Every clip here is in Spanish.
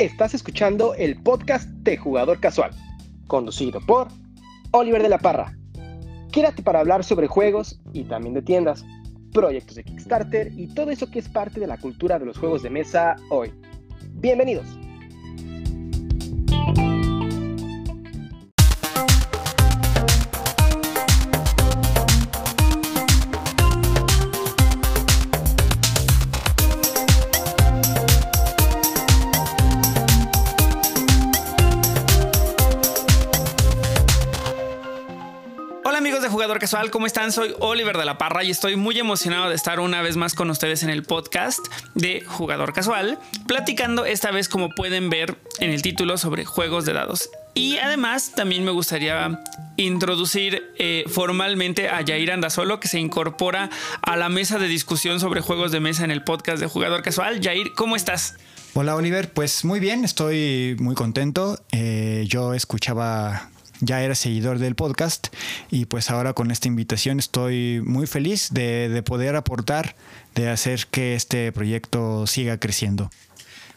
Estás escuchando el podcast de Jugador Casual, conducido por Oliver de la Parra. Quédate para hablar sobre juegos y también de tiendas, proyectos de Kickstarter y todo eso que es parte de la cultura de los juegos de mesa hoy. Bienvenidos. Casual, ¿cómo están? Soy Oliver de la Parra y estoy muy emocionado de estar una vez más con ustedes en el podcast de Jugador Casual, platicando esta vez, como pueden ver en el título, sobre juegos de dados. Y además también me gustaría introducir eh, formalmente a Yair Andasolo, que se incorpora a la mesa de discusión sobre juegos de mesa en el podcast de Jugador Casual. Yair, ¿cómo estás? Hola Oliver, pues muy bien, estoy muy contento. Eh, yo escuchaba ya era seguidor del podcast y pues ahora con esta invitación estoy muy feliz de, poder aportar, de hacer que este proyecto siga creciendo.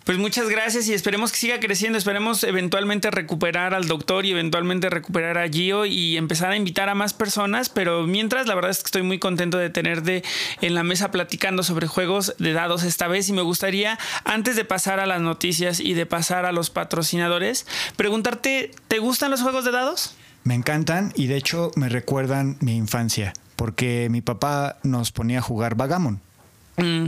Pues muchas gracias y esperemos que siga creciendo. Esperemos eventualmente recuperar al doctor y eventualmente recuperar a Gio y empezar a invitar a más personas. Pero mientras, la verdad es que estoy muy contento de tenerte en la mesa platicando sobre juegos de dados esta vez. Y me gustaría, antes de pasar a las noticias y de pasar a los patrocinadores, preguntarte: ¿te gustan los juegos de dados? Me encantan y de hecho me recuerdan mi infancia, porque mi papá nos ponía a jugar Vagamon. Mm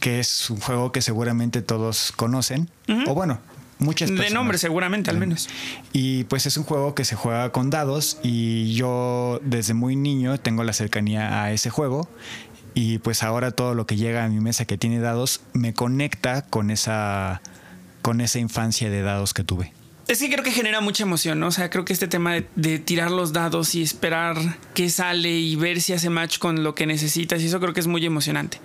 que es un juego que seguramente todos conocen, o bueno, muchas personas. De nombre seguramente, al menos. Y pues es un juego que se juega con dados y yo desde muy niño tengo la cercanía a ese juego y pues ahora todo lo que llega a mi mesa que tiene dados me conecta con esa con esa infancia de dados que tuve. Es que creo que genera mucha emoción, ¿no? O sea, creo que este tema de, de, tirar los dados y esperar qué sale y ver si hace match con lo que necesitas, y eso creo que es muy emocionante.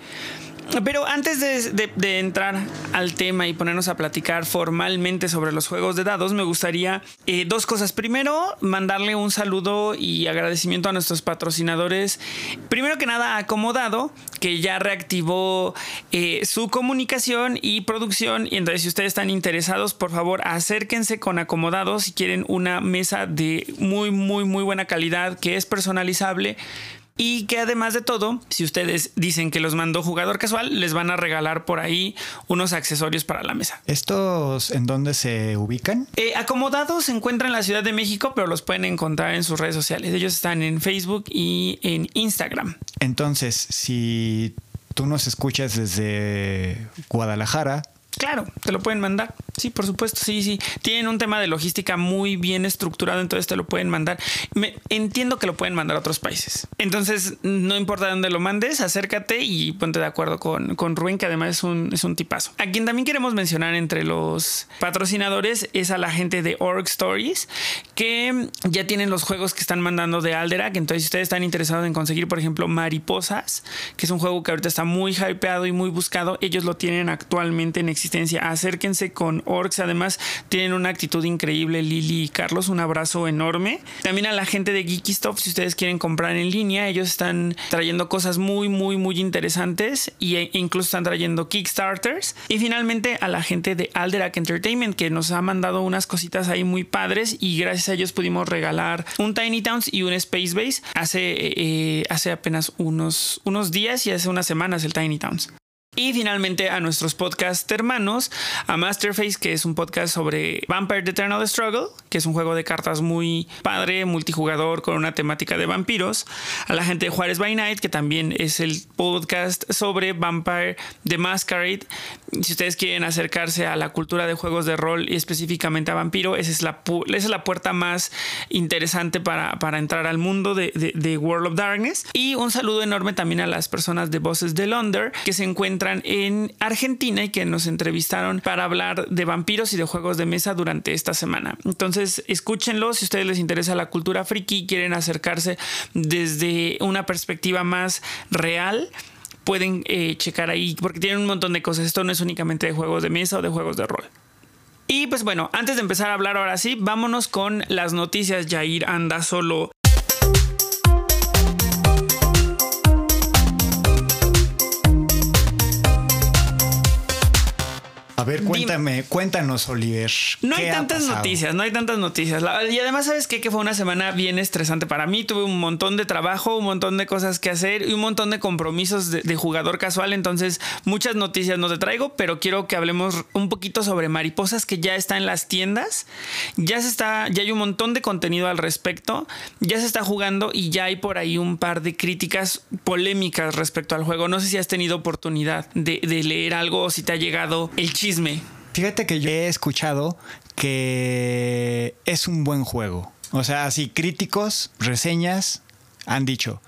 Pero antes de, entrar al tema y ponernos a platicar formalmente sobre los juegos de dados, me gustaría eh, dos cosas. Primero, mandarle un saludo y agradecimiento a nuestros patrocinadores. Primero que nada, Acomodado, que ya reactivó eh, su comunicación y producción. Y entonces, si ustedes están interesados, por favor, acérquense con Acomodado si quieren una mesa de muy, muy, muy buena calidad que es personalizable y que además de todo, si ustedes dicen que los mandó jugador casual, les van a regalar por ahí unos accesorios para la mesa. ¿Estos en dónde se ubican? Eh, acomodados se encuentran en la Ciudad de México, pero los pueden encontrar en sus redes sociales. Ellos están en Facebook y en Instagram. Entonces, si tú nos escuchas desde Guadalajara, Claro, te lo pueden mandar. Sí, por supuesto, sí, sí. Tienen un tema de logística muy bien estructurado, entonces te lo pueden mandar. Entiendo que lo pueden mandar a otros países. Entonces, no importa dónde lo mandes, acércate y ponte de acuerdo con, con Rubén, que además es un, es un tipazo. A quien también queremos mencionar entre los patrocinadores es a la gente de Org Stories, que ya tienen los juegos que están mandando de Alderac. Entonces, si ustedes están interesados en conseguir, por ejemplo, Mariposas, que es un juego que ahorita está muy hypeado y muy buscado, ellos lo tienen actualmente en existencia Acérquense con Orcs. Además, tienen una actitud increíble, Lili y Carlos. Un abrazo enorme. También a la gente de Geeky si ustedes quieren comprar en línea, ellos están trayendo cosas muy, muy, muy interesantes e incluso están trayendo Kickstarters. Y finalmente a la gente de Alderac Entertainment, que nos ha mandado unas cositas ahí muy padres y gracias a ellos pudimos regalar un Tiny Towns y un Space Base hace, eh, hace apenas unos, unos días y hace unas semanas el Tiny Towns. Y finalmente a nuestros podcast hermanos, a Masterface, que es un podcast sobre Vampire the Eternal Struggle, que es un juego de cartas muy padre, multijugador con una temática de vampiros. A la gente de Juárez by Night, que también es el podcast sobre Vampire the Masquerade. Si ustedes quieren acercarse a la cultura de juegos de rol y específicamente a vampiro, esa es la, esa es la puerta más interesante para, para entrar al mundo de, de, World of Darkness. Y un saludo enorme también a las personas de Voces de Londres, que se encuentran en Argentina y que nos entrevistaron para hablar de vampiros y de juegos de mesa durante esta semana. Entonces, escúchenlo si a ustedes les interesa la cultura friki y quieren acercarse desde una perspectiva más real pueden eh, checar ahí porque tienen un montón de cosas. Esto no es únicamente de juegos de mesa o de juegos de rol. Y pues bueno, antes de empezar a hablar ahora sí, vámonos con las noticias. Jair anda solo ver, cuéntame, cuéntanos, Oliver. No hay tantas noticias, no hay tantas noticias. Y además, ¿sabes qué? Que fue una semana bien estresante para mí. Tuve un montón de trabajo, un montón de cosas que hacer y un montón de compromisos de, jugador casual. Entonces, muchas noticias no te traigo, pero quiero que hablemos un poquito sobre mariposas que ya está en las tiendas. Ya se está, ya hay un montón de contenido al respecto. Ya se está jugando y ya hay por ahí un par de críticas polémicas respecto al juego. No sé si has tenido oportunidad de, de leer algo o si te ha llegado el chisme. Fíjate que yo he escuchado que es un buen juego. O sea, así críticos, reseñas han dicho,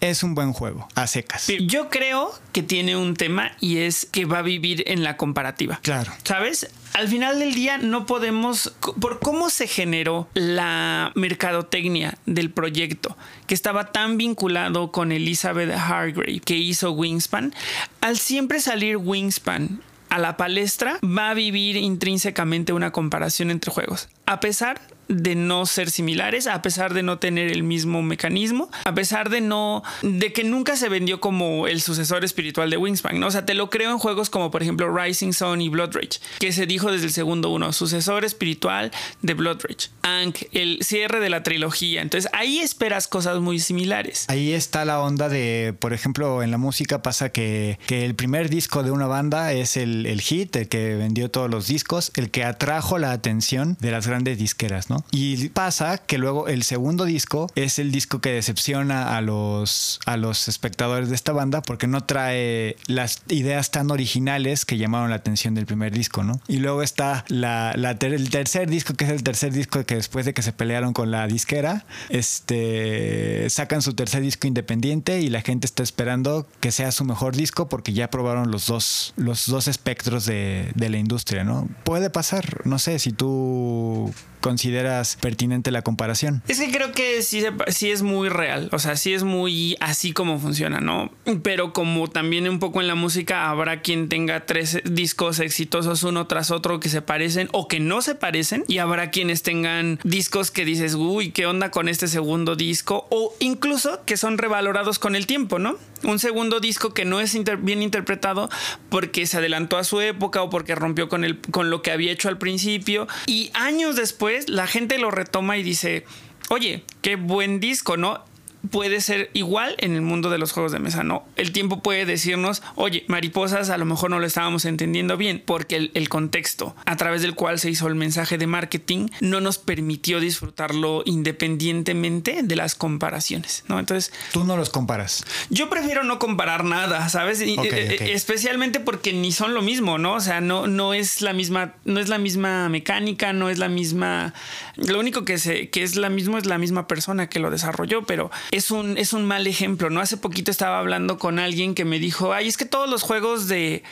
es un buen juego, a secas. Yo creo que tiene un tema y es que va a vivir en la comparativa. Claro. ¿Sabes? Al final del día no podemos, por cómo se generó la mercadotecnia del proyecto, que estaba tan vinculado con Elizabeth Hargrave, que hizo Wingspan, al siempre salir Wingspan a la palestra, va a vivir intrínsecamente una comparación entre juegos. A pesar de no ser similares, a pesar de no tener el mismo mecanismo, a pesar de no, de que nunca se vendió como el sucesor espiritual de Wingspan, ¿no? O sea, te lo creo en juegos como por ejemplo Rising Sun y Blood Rage, que se dijo desde el segundo uno, sucesor espiritual de Blood Rage. Ankh, el cierre de la trilogía. Entonces ahí esperas cosas muy similares. Ahí está la onda de, por ejemplo, en la música pasa que, que el primer disco de una banda es el, el hit, el que vendió todos los discos, el que atrajo la atención de las grandes disqueras, ¿no? Y pasa que luego el segundo disco es el disco que decepciona a los, a los espectadores de esta banda porque no trae las ideas tan originales que llamaron la atención del primer disco, ¿no? Y luego está la, el tercer disco, que es el tercer disco que después de que se pelearon con la disquera, este, sacan su tercer disco independiente y la gente está esperando que sea su mejor disco porque ya probaron los dos, los dos espectros de, de la industria, ¿no? Puede pasar, no sé, si tú consideras pertinente la comparación? Es que creo que sí, sí es muy real, o sea, sí es muy así como funciona, ¿no? Pero como también un poco en la música habrá quien tenga tres discos exitosos uno tras otro que se parecen o que no se parecen y habrá quienes tengan discos que dices, uy, ¿qué onda con este segundo disco? O incluso que son revalorados con el tiempo, ¿no? Un segundo disco que no es bien interpretado porque se adelantó a su época o porque rompió con, el, con lo que había hecho al principio y años después la gente lo retoma y dice, oye, qué buen disco, ¿no? Puede ser igual en el mundo de los juegos de mesa, ¿no? El tiempo puede decirnos, oye, mariposas a lo mejor no lo estábamos entendiendo bien, porque el, contexto a través del cual se hizo el mensaje de marketing no nos permitió disfrutarlo independientemente de las comparaciones, ¿no? Entonces... Tú no los comparas. Yo prefiero no comparar nada, ¿sabes? Eh, eh, especialmente porque ni son lo mismo, ¿no? O sea, no, no es la misma, no es la misma mecánica, no es la misma... Lo único que, se, que es la misma es la misma persona que lo desarrolló, pero es un, es un mal ejemplo, ¿no? Hace poquito estaba hablando con alguien que me dijo, ay, es que todos los juegos de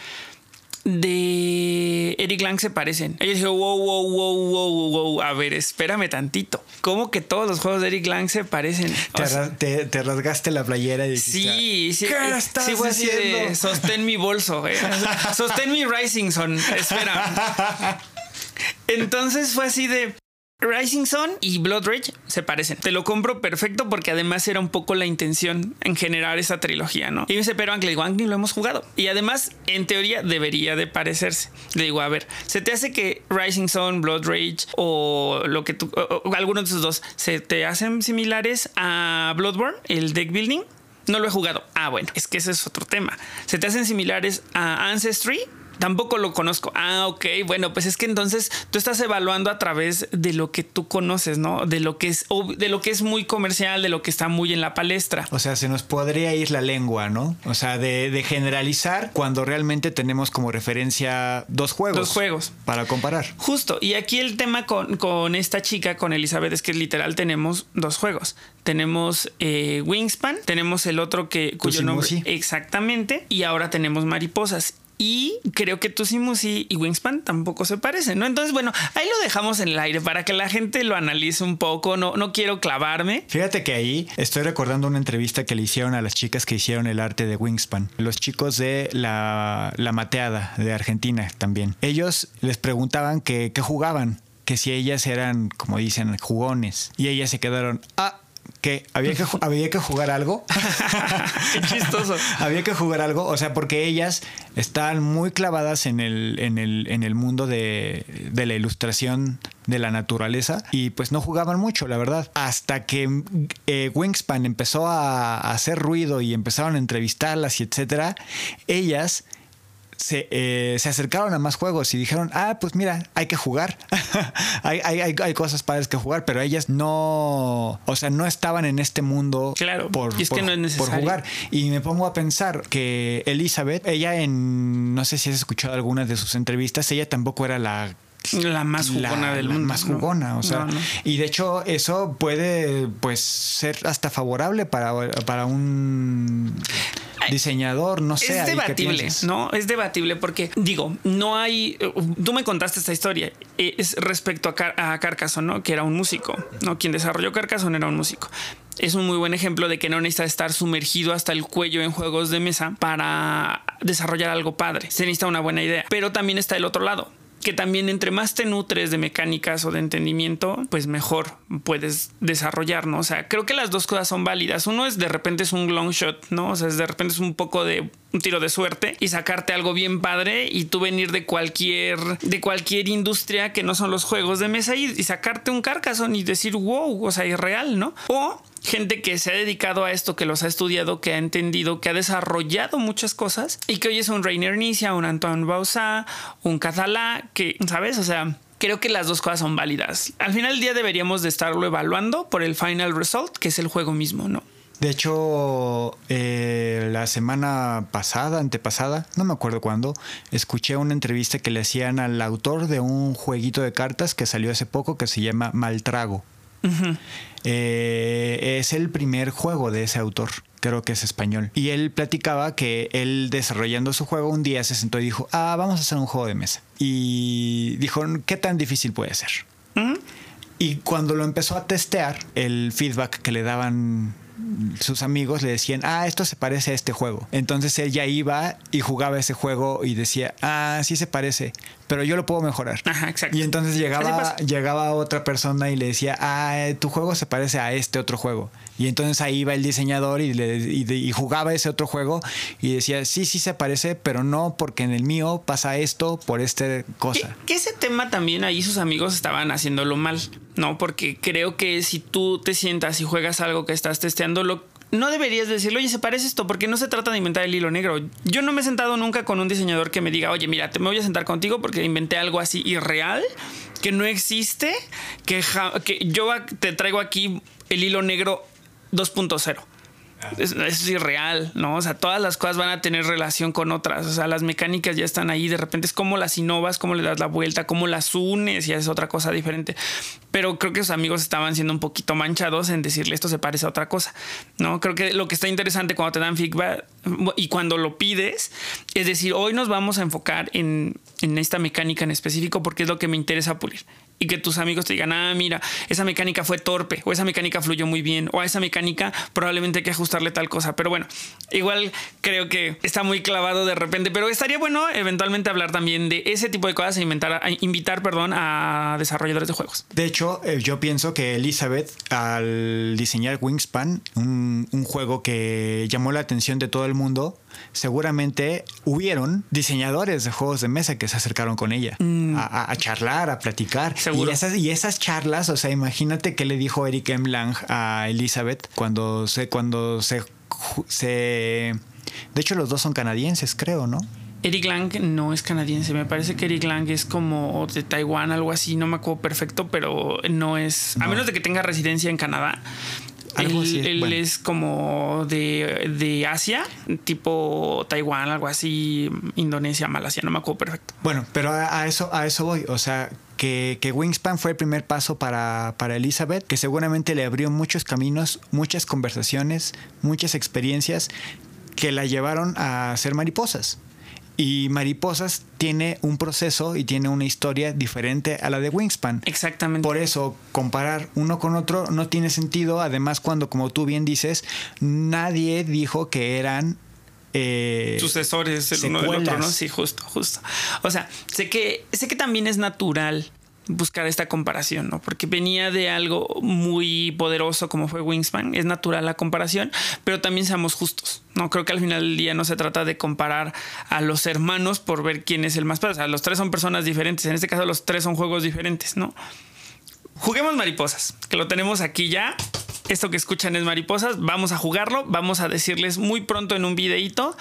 de Eric Lang se parecen. Ella dijo, wow, wow, wow, wow, wow, a ver, espérame tantito. ¿Cómo que todos los juegos de Eric Lang se parecen? Te, rasgaste la playera y dijiste, sí, sí, ¿qué eh, estás sí, sostén mi bolso, eh. sostén mi Rising Sun, espera. Entonces fue así de, Rising Sun y Blood Rage se parecen. Te lo compro perfecto porque además era un poco la intención en generar esa trilogía, ¿no? Y me pero Angle, Angle lo hemos jugado. Y además, en teoría, debería de parecerse. Le digo, a ver, ¿se te hace que Rising Sun, Blood Rage o lo que tú, o, alguno de esos dos, se te hacen similares a Bloodborne, el deck building? No lo he jugado. Ah, bueno, es que ese es otro tema. ¿Se te hacen similares a Ancestry? Tampoco lo conozco. Ah, ok. Bueno, pues es que entonces tú estás evaluando a través de lo que tú conoces, ¿no? De lo que es, de lo que es muy comercial, de lo que está muy en la palestra. O sea, se nos podría ir la lengua, ¿no? O sea, de, generalizar cuando realmente tenemos como referencia dos juegos. Dos juegos. Para comparar. Justo. Y aquí el tema con, con esta chica, con Elizabeth, es que literal tenemos dos juegos. Tenemos eh, Wingspan, tenemos el otro que cuyo nombre exactamente, y ahora tenemos mariposas. Y creo que Tusimusi y Wingspan tampoco se parecen, ¿no? Entonces, bueno, ahí lo dejamos en el aire para que la gente lo analice un poco. No, no quiero clavarme. Fíjate que ahí estoy recordando una entrevista que le hicieron a las chicas que hicieron el arte de Wingspan. Los chicos de la, Mateada de Argentina también. Ellos les preguntaban qué jugaban, que si ellas eran, como dicen, jugones. Y ellas se quedaron, ah, que había que, había que jugar algo. Qué chistoso. había que jugar algo, o sea, porque ellas estaban muy clavadas en el, en el, en el mundo de, de la ilustración de la naturaleza y pues no jugaban mucho, la verdad. Hasta que eh, Wingspan empezó a, a hacer ruido y empezaron a entrevistarlas y etcétera, ellas se, eh, se, acercaron a más juegos y dijeron, ah, pues mira, hay que jugar. hay, hay, hay, cosas padres que jugar, pero ellas no, o sea, no estaban en este mundo claro, por, y es por, que no es necesario. por jugar. Y me pongo a pensar que Elizabeth, ella en, no sé si has escuchado algunas de sus entrevistas, ella tampoco era la la más jugona la, del la mundo. más jugona, ¿no? o sea, No, no. y de hecho eso puede pues ser hasta favorable para, para un diseñador, no sé. Es ahí, ¿qué debatible? ¿no? Es debatible porque, digo, no hay. Tú me contaste esta historia. eh, Es respecto a, Car a Carcassonne, ¿no? Que era un músico, ¿no? Quien desarrolló Carcassonne era un músico. Es un muy buen ejemplo de que no necesita estar sumergido hasta el cuello en juegos de mesa para desarrollar algo padre. Se necesita una buena idea. Pero también está el otro lado que también entre más te nutres de mecánicas o de entendimiento, pues mejor puedes desarrollar, ¿no? O sea, creo que las dos cosas son válidas. Uno es de repente es un long shot, ¿no? O sea, es de repente es un poco de un tiro de suerte y sacarte algo bien padre y tú venir de cualquier de cualquier industria que no son los juegos de mesa y, sacarte un Carcassonne y decir, wow, o sea, es real, ¿no? O gente que se ha dedicado a esto, que los ha estudiado, que ha entendido, que ha desarrollado muchas cosas y que hoy es un Rainer Nicia, un Antoine Bausá, un Catalá, que, ¿sabes? O sea, creo que las dos cosas son válidas. Al final del día deberíamos de estarlo evaluando por el final result, que es el juego mismo, ¿no? De hecho, eh, la semana pasada, antepasada, no me acuerdo cuándo, escuché una entrevista que le hacían al autor de un jueguito de cartas que salió hace poco que se llama Maltrago. Uh -huh. Eh, es el primer juego de ese autor, creo que es español. Y él platicaba que él desarrollando su juego un día se sentó y dijo, ah, vamos a hacer un juego de mesa. Y dijo, ¿qué tan difícil puede ser? Y cuando lo empezó a testear, el feedback que le daban sus amigos le decían, ah, esto se parece a este juego. Entonces él ya iba y jugaba ese juego y decía, ah, sí se parece, pero yo lo puedo mejorar. Ajá, exacto. Y entonces llegaba, llegaba otra persona y le decía, ah, tu juego se parece a este otro juego. Y entonces ahí iba el diseñador y, jugaba ese otro juego y decía, sí, sí se parece, pero no porque en el mío pasa esto por esta cosa. Que, que ese tema también ahí sus amigos estaban haciéndolo mal, ¿no? Porque creo que si tú te sientas y juegas algo que estás testeando, lo, no deberías decirle, oye, se parece esto, porque no se trata de inventar el hilo negro. Yo no me he sentado nunca con un diseñador que me diga, oye, mira, te me voy a sentar contigo porque inventé algo así irreal, que no existe, que, que yo te traigo aquí el hilo negro 2.0. Es, es, irreal, ¿no? O sea, todas las cosas van a tener relación con otras. O sea, las mecánicas ya están ahí. De repente es como las innovas, cómo le das la vuelta, cómo las unes y es otra cosa diferente. Pero creo que sus amigos estaban siendo un poquito manchados en decirle esto se parece a otra cosa, ¿no? Creo que lo que está interesante cuando te dan feedback y cuando lo pides es decir, hoy nos vamos a enfocar en, en esta mecánica en específico porque es lo que me interesa pulir y que tus amigos te digan, ah, mira, esa mecánica fue torpe, o esa mecánica fluyó muy bien, o a esa mecánica probablemente hay que ajustarle tal cosa. Pero bueno, igual creo que está muy clavado de repente, pero estaría bueno eventualmente hablar también de ese tipo de cosas e inventar, invitar, perdón, a desarrolladores de juegos. De hecho, eh, yo pienso que Elizabeth, al diseñar Wingspan, un juego que llamó la atención de todo el mundo, seguramente hubieron diseñadores de juegos de mesa que se acercaron con ella mm. a, a, charlar, a platicar. Seguro. Y esas, y esas charlas, o sea, imagínate qué le dijo Eric M. Lang a Elizabeth cuando se, cuando se, se. De hecho, los dos son canadienses, creo, ¿no? Eric Lang no es canadiense, me parece que Eric Lang es como de Taiwán, algo así, no me acuerdo perfecto, pero no es, no. a menos de que tenga residencia en Canadá, él, así, él bueno. es como de, de, Asia, tipo Taiwán, algo así, Indonesia, Malasia, no me acuerdo perfecto. Bueno, pero a, a eso, a eso voy. O sea, que, que, Wingspan fue el primer paso para, para Elizabeth, que seguramente le abrió muchos caminos, muchas conversaciones, muchas experiencias que la llevaron a ser mariposas. Y Mariposas tiene un proceso y tiene una historia diferente a la de Wingspan. Exactamente. Por eso, comparar uno con otro no tiene sentido. Además, cuando, como tú bien dices, nadie dijo que eran eh, sucesores el uno del otro, ¿no? Sí, justo, justo. O sea, sé que, sé que también es natural buscar esta comparación, ¿no? Porque venía de algo muy poderoso como fue Wingspan, es natural la comparación, pero también seamos justos, ¿no? Creo que al final del día no se trata de comparar a los hermanos por ver quién es el más padre, o sea, los tres son personas diferentes, en este caso los tres son juegos diferentes, ¿no? Juguemos mariposas, que lo tenemos aquí ya. Esto que escuchan es mariposas, vamos a jugarlo, vamos a decirles muy pronto en un videíto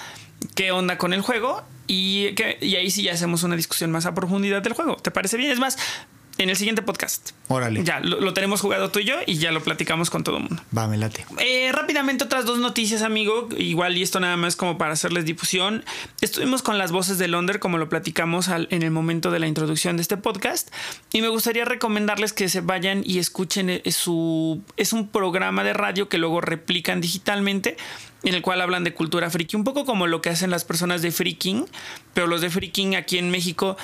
qué onda con el juego y, que, y ahí sí ya hacemos una discusión más a profundidad del juego. ¿Te parece bien? Es más, en el siguiente podcast. Órale. Ya, lo, lo tenemos jugado tú y yo y ya lo platicamos con todo el mundo. Va, me late. Eh, rápidamente otras dos noticias, amigo. Igual y esto nada más como para hacerles difusión. Estuvimos con las voces de Londres, como lo platicamos al- en el momento de la introducción de este podcast. Y me gustaría recomendarles que se vayan y escuchen eh, su... Es un programa de radio que luego replican digitalmente, en el cual hablan de cultura friki. Un poco como lo que hacen las personas de Freaking, pero los de Freaking aquí en México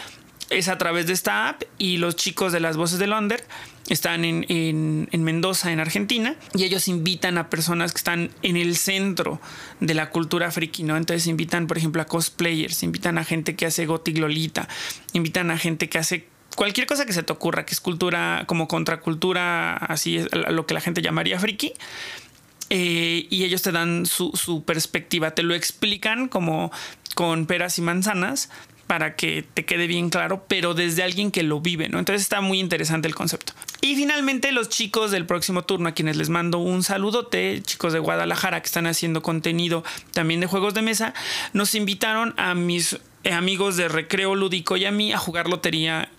es a través de esta app y los chicos de las voces de Londres están en, en- en Mendoza, en Argentina, y ellos invitan a personas que están en el centro de la cultura friki, ¿no? Entonces invitan, por ejemplo, a cosplayers, invitan a gente que hace Gothic Lolita, invitan a gente que hace cualquier cosa que se te ocurra, que es cultura como contracultura, así es lo que la gente llamaría friki. Eh, y ellos te dan su, su perspectiva, te lo explican como con peras y manzanas para que te quede bien claro, pero desde alguien que lo vive, ¿no? Entonces está muy interesante el concepto. Y finalmente los chicos del próximo turno, a quienes les mando un saludote, chicos de Guadalajara que están haciendo contenido también de juegos de mesa, nos invitaron a mis eh, amigos de Recreo Lúdico y a mí a jugar lotería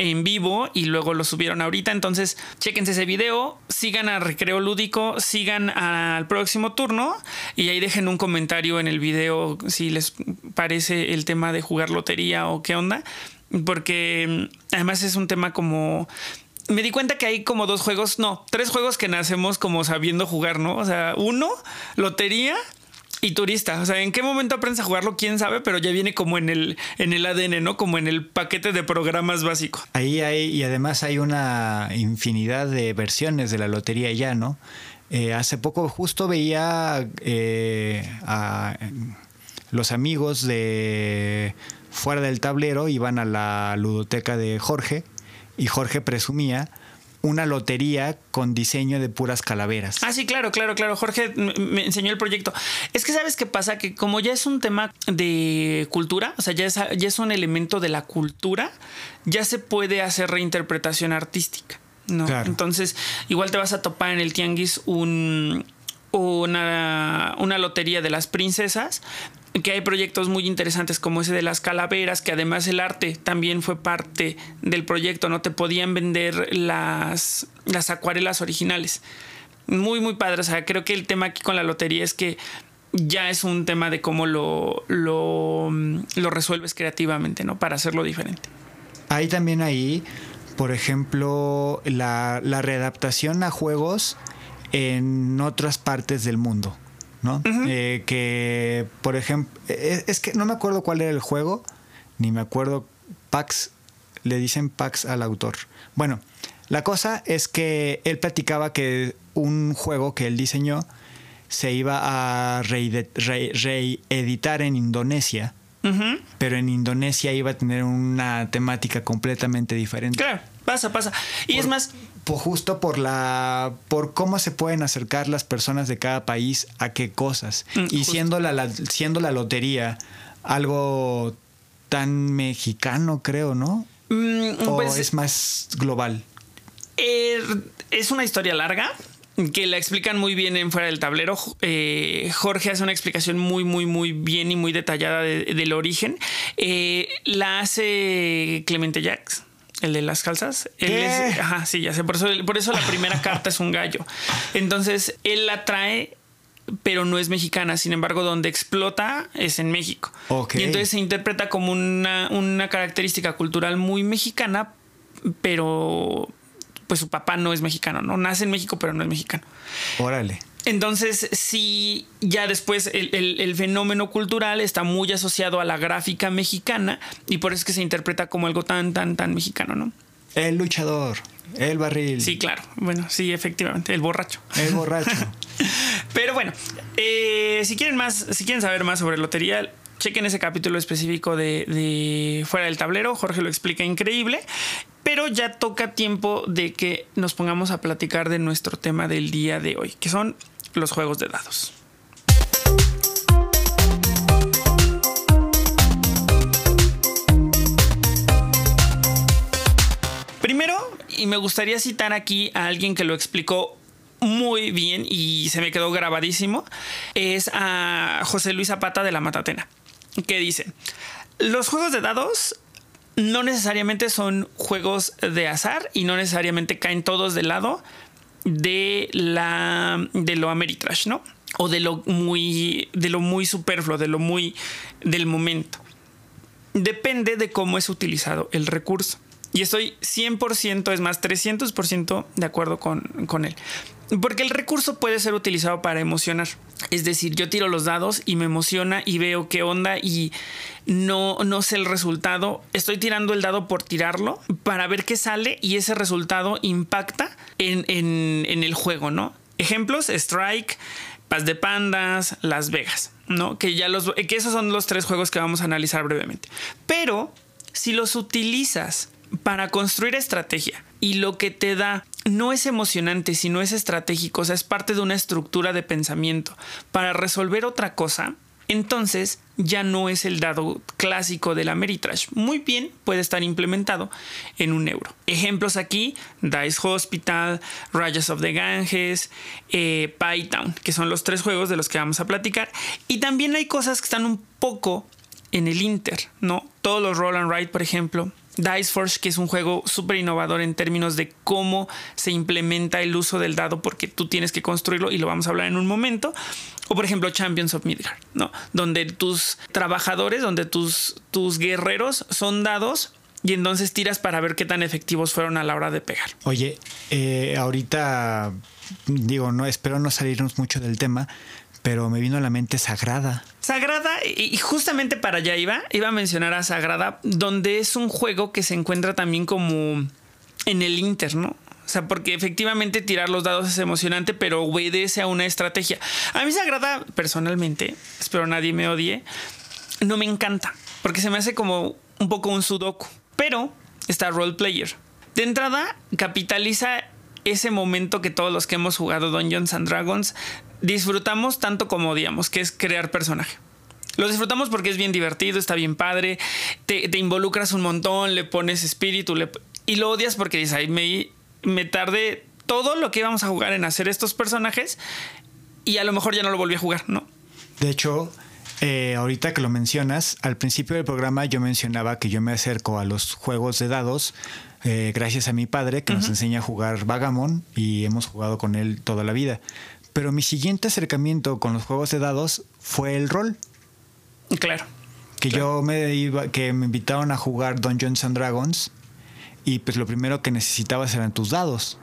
en vivo y luego lo subieron ahorita. Entonces, chéquense ese video, sigan a Recreo Lúdico, sigan al próximo turno y ahí dejen un comentario en el video si les parece el tema de jugar lotería o qué onda. Porque mm, además es un tema como me di cuenta que hay como dos juegos, no, tres juegos que nacemos como sabiendo jugar, ¿no? O sea, uno, lotería y turista. O sea, ¿en qué momento aprendes a jugarlo? Quién sabe, pero ya viene como en el, en el ADN, ¿no? Como en el paquete de programas básico. Ahí hay, y además hay una infinidad de versiones de la lotería ya, ¿no? Eh, hace poco justo veía eh, a los amigos de fuera del tablero, iban a la ludoteca de Jorge y Jorge presumía una lotería con diseño de puras calaveras. Ah, sí, claro, claro, claro. Jorge me enseñó el proyecto. Es que sabes qué pasa, que como ya es un tema de cultura, o sea, ya es, ya es un elemento de la cultura, ya se puede hacer reinterpretación artística. ¿no? Claro. Entonces, igual te vas a topar en el tianguis un, una, una lotería de las princesas que hay proyectos muy interesantes como ese de las calaveras, que además el arte también fue parte del proyecto, no te podían vender las, las acuarelas originales. Muy, muy padre. O sea, creo que el tema aquí con la lotería es que ya es un tema de cómo lo, lo, lo resuelves creativamente, ¿no? Para hacerlo diferente. Hay también ahí, por ejemplo, la, la readaptación a juegos en otras partes del mundo, ¿no? Eh, que, por ejemplo, es, es que no me acuerdo cuál era el juego, ni me acuerdo, Pax, le dicen Pax al autor. Bueno, la cosa es que él platicaba que un juego que él diseñó se iba a re- reeditar en Indonesia pero en Indonesia iba a tener una temática completamente diferente. Claro, pasa, pasa. Y es más, Por- justo por la por cómo se pueden acercar las personas de cada país a qué cosas Mm, y justo. siendo la, la- siendo la lotería algo tan mexicano creo no mm, o pues, es más global Eh, es una historia larga que la explican muy bien en fuera del tablero. Eh, Jorge hace una explicación muy, muy, muy bien y muy detallada de- del origen. Eh, la hace Clemente Jacks. El de las calzas. Él es- ajá, sí, ya sé. Por eso, por eso la primera carta es un gallo. Entonces, él la trae, pero no es mexicana. Sin embargo, donde explota es en México. Ok. Y entonces se interpreta como una, una característica cultural muy mexicana, pero pues su papá no es mexicano, ¿no? Nace en México, pero no es mexicano. órale Entonces, sí, ya después el, el- el fenómeno cultural está muy asociado a la gráfica mexicana y por eso es que se interpreta como algo tan, tan, tan mexicano, ¿no? el luchador el barril Sí, claro. Bueno, sí, efectivamente, el borracho. el borracho Pero bueno, eh, si quieren más, si quieren saber más sobre lotería, chequen ese capítulo específico de, de Fuera del Tablero. Jorge lo explica increíble. Pero ya toca tiempo de que nos pongamos a platicar de nuestro tema del día de hoy, que son los juegos de dados. Primero, y me gustaría citar aquí a alguien que lo explicó muy bien y se me quedó grabadísimo, es a José Luis Zapata de la Matatena, que dice, los juegos de dados no necesariamente son juegos de azar y no necesariamente caen todos del lado de la de lo Ameritrash, ¿no? O de lo muy de lo muy superfluo, de lo muy del momento. Depende de cómo es utilizado el recurso. Y estoy 100%, es más, 300% de acuerdo con, con él. Porque el recurso puede ser utilizado para emocionar. Es decir, yo tiro los dados y me emociona y veo qué onda y no, no sé el resultado. Estoy tirando el dado por tirarlo para ver qué sale y ese resultado impacta en, en el juego, ¿no? Ejemplos, Strike, Paz de Pandas, Las Vegas, ¿no? Que ya los que esos son los tres juegos que vamos a analizar brevemente. Pero si los utilizas para construir estrategia y lo que te da no es emocionante, sino es estratégico, o sea, es parte de una estructura de pensamiento para resolver otra cosa, entonces ya no es el dado clásico de la Meritrash. Muy bien puede estar implementado en un euro. Ejemplos aquí: Dice Hospital, Rajas of the Ganges, eh, que son los tres juegos de los que vamos a platicar. Y también hay cosas que están un poco en el Inter, ¿no? Todos los Roll and Ride, por ejemplo, Diceforge, que es un juego súper innovador en términos de cómo se implementa el uso del dado, porque tú tienes que construirlo y lo vamos a hablar en un momento. O por ejemplo, Champions of Midgard, ¿no? Donde tus trabajadores, donde tus, tus guerreros son dados y entonces tiras para ver qué tan efectivos fueron a la hora de pegar. Oye, eh, ahorita digo, no espero no salirnos mucho del tema, pero me vino a la mente Sagrada. Sagrada, y justamente para allá iba, iba a mencionar a Sagrada, donde es un juego que se encuentra también como en el Inter, ¿no? O sea, porque efectivamente tirar los dados es emocionante, pero obedece a una estrategia. A mí Sagrada, personalmente, espero nadie me odie, no me encanta, porque se me hace como un poco un sudoku, pero está role player. De entrada, capitaliza ese momento que todos los que hemos jugado Dungeons and Dragons disfrutamos tanto como odiamos, que es crear personaje. Lo disfrutamos porque es bien divertido, está bien padre, te, involucras un montón, le pones espíritu y lo odias porque dices, ay, me, me tardé todo lo que íbamos a jugar en hacer estos personajes y a lo mejor ya no lo volví a jugar, ¿no? De hecho, eh, ahorita que lo mencionas, al principio del programa yo mencionaba que yo me acerco a los juegos de dados eh, gracias a mi padre que nos enseña a jugar Vagamon y hemos jugado con él toda la vida. Pero mi siguiente acercamiento con los juegos de dados fue el rol. Claro. Que yo me iba, que me invitaron a jugar Dungeons and Dragons y pues lo primero que necesitabas eran tus dados.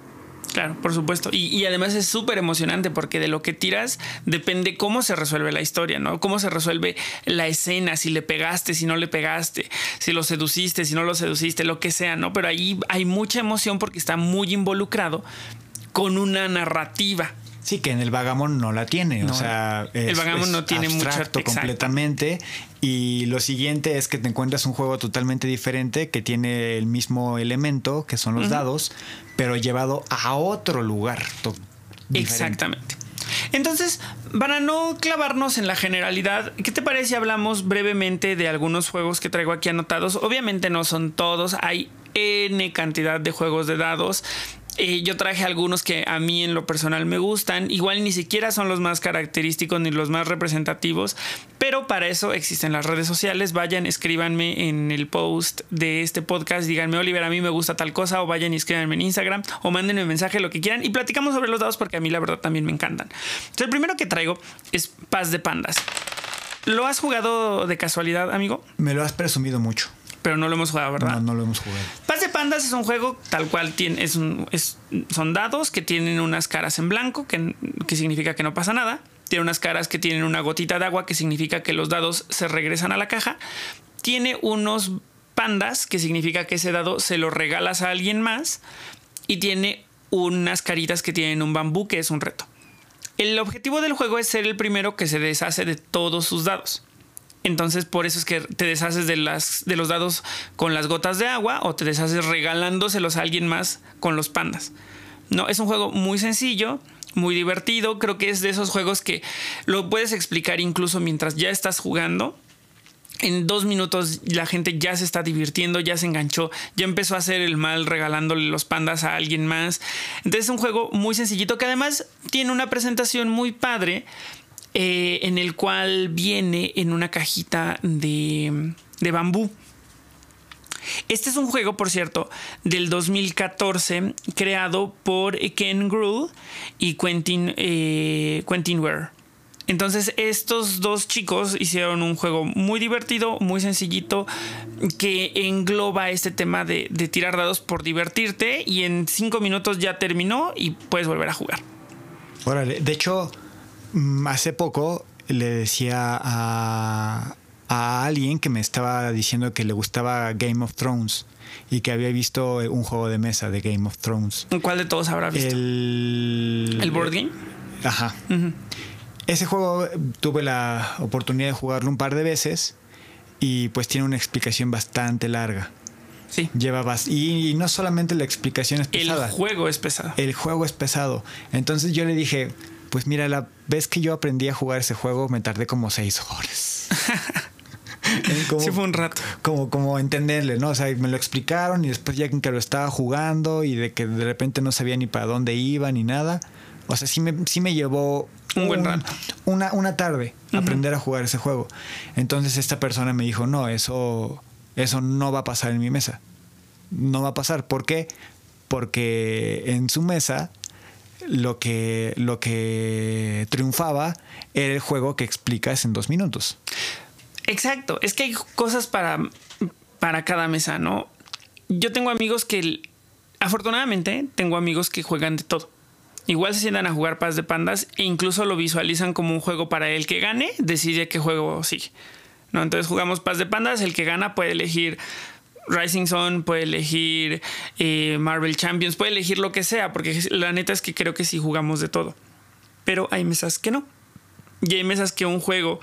Claro, por supuesto. Y, además es súper emocionante porque de lo que tiras depende cómo se resuelve la historia, ¿no? Cómo se resuelve la escena, si le pegaste, si no le pegaste, si lo seduciste, si no lo seduciste, lo que sea, ¿no? Pero ahí hay mucha emoción porque está muy involucrado con una narrativa. Sí, que en el Vagamon no la tiene. o sea, el Vagamon no tiene mucho completamente. Y lo siguiente es que te encuentras un juego totalmente diferente que tiene el mismo elemento, que son los dados, pero llevado a otro lugar. Exactamente. Entonces, para no clavarnos en la generalidad, ¿qué te parece si hablamos brevemente de algunos juegos que traigo aquí anotados? Obviamente no son todos, hay N cantidad de juegos de dados. Eh, yo traje algunos que a mí en lo personal me gustan. Igual ni siquiera son los más característicos ni los más representativos. Pero para eso existen las redes sociales. Vayan, escríbanme en el post de este podcast. Díganme, Oliver, a mí me gusta tal cosa. O vayan y escríbanme en Instagram. O mándenme un mensaje, lo que quieran. Y platicamos sobre los dados porque a mí la verdad también me encantan. Entonces, el primero que traigo es Paz de Pandas. ¿Lo has jugado de casualidad, amigo? Me lo has presumido mucho pero no lo hemos jugado, ¿verdad? No, no lo hemos jugado. Paz de Pandas es un juego tal cual tiene, es, son dados que tienen unas caras en blanco, que, que significa que no pasa nada. Tiene unas caras que tienen una gotita de agua, que significa que los dados se regresan a la caja. Tiene unos pandas, que significa que ese dado se lo regalas a alguien más. Y tiene unas caritas que tienen un bambú, que es un reto. El objetivo del juego es ser el primero que se deshace de todos sus dados. Entonces, por eso es que te deshaces de, las, de los dados con las gotas de agua o te deshaces regalándoselos a alguien más con los pandas. No, es un juego muy sencillo, muy divertido. Creo que es de esos juegos que lo puedes explicar incluso mientras ya estás jugando. En dos minutos la gente ya se está divirtiendo, ya se enganchó, ya empezó a hacer el mal regalándole los pandas a alguien más. Entonces es un juego muy sencillito que además tiene una presentación muy padre eh, en el cual viene en una cajita de, bambú. Este es un juego, por cierto, del 2014, creado por Ken Gruhl y Quentin, eh, Quentin Ware. Entonces estos dos chicos hicieron un juego muy divertido, muy sencillito, que engloba este tema de, de tirar dados por divertirte y en cinco minutos ya terminó y puedes volver a jugar. Órale, de hecho, hace poco le decía a, alguien que me estaba diciendo que le gustaba Game of Thrones y que había visto un juego de mesa de Game of Thrones. ¿Cuál de todos habrá visto? El, ¿El board game? Ajá. Ese juego tuve la oportunidad de jugarlo un par de veces y pues tiene una explicación bastante larga. Sí. Lleva y, y, no solamente la explicación es pesada. El juego es pesado. El juego es pesado. Entonces yo le dije, pues mira, la vez que yo aprendí a jugar ese juego me tardé como seis horas. sí fue un rato. Como, como entenderle, ¿no? O sea, me lo explicaron y después ya que lo estaba jugando y de que de repente no sabía ni para dónde iba ni nada. O sea, sí me, sí me llevó un, buen rato. Una, una tarde aprender a jugar ese juego. Entonces esta persona me dijo, no, eso, eso no va a pasar en mi mesa. No va a pasar. ¿Por qué? Porque en su mesa lo que, lo que triunfaba era el juego que explicas en dos minutos. Exacto, es que hay cosas para, para cada mesa, ¿no? Yo tengo amigos que, afortunadamente, tengo amigos que juegan de todo. Igual se sientan a jugar Paz de Pandas e incluso lo visualizan como un juego para el que gane, decide qué juego sigue. ¿no? Entonces jugamos Paz de Pandas, el que gana puede elegir Rising Sun, puede elegir eh, Marvel Champions, puede elegir lo que sea, porque la neta es que creo que sí jugamos de todo. Pero hay mesas que no. Y hay mesas que un juego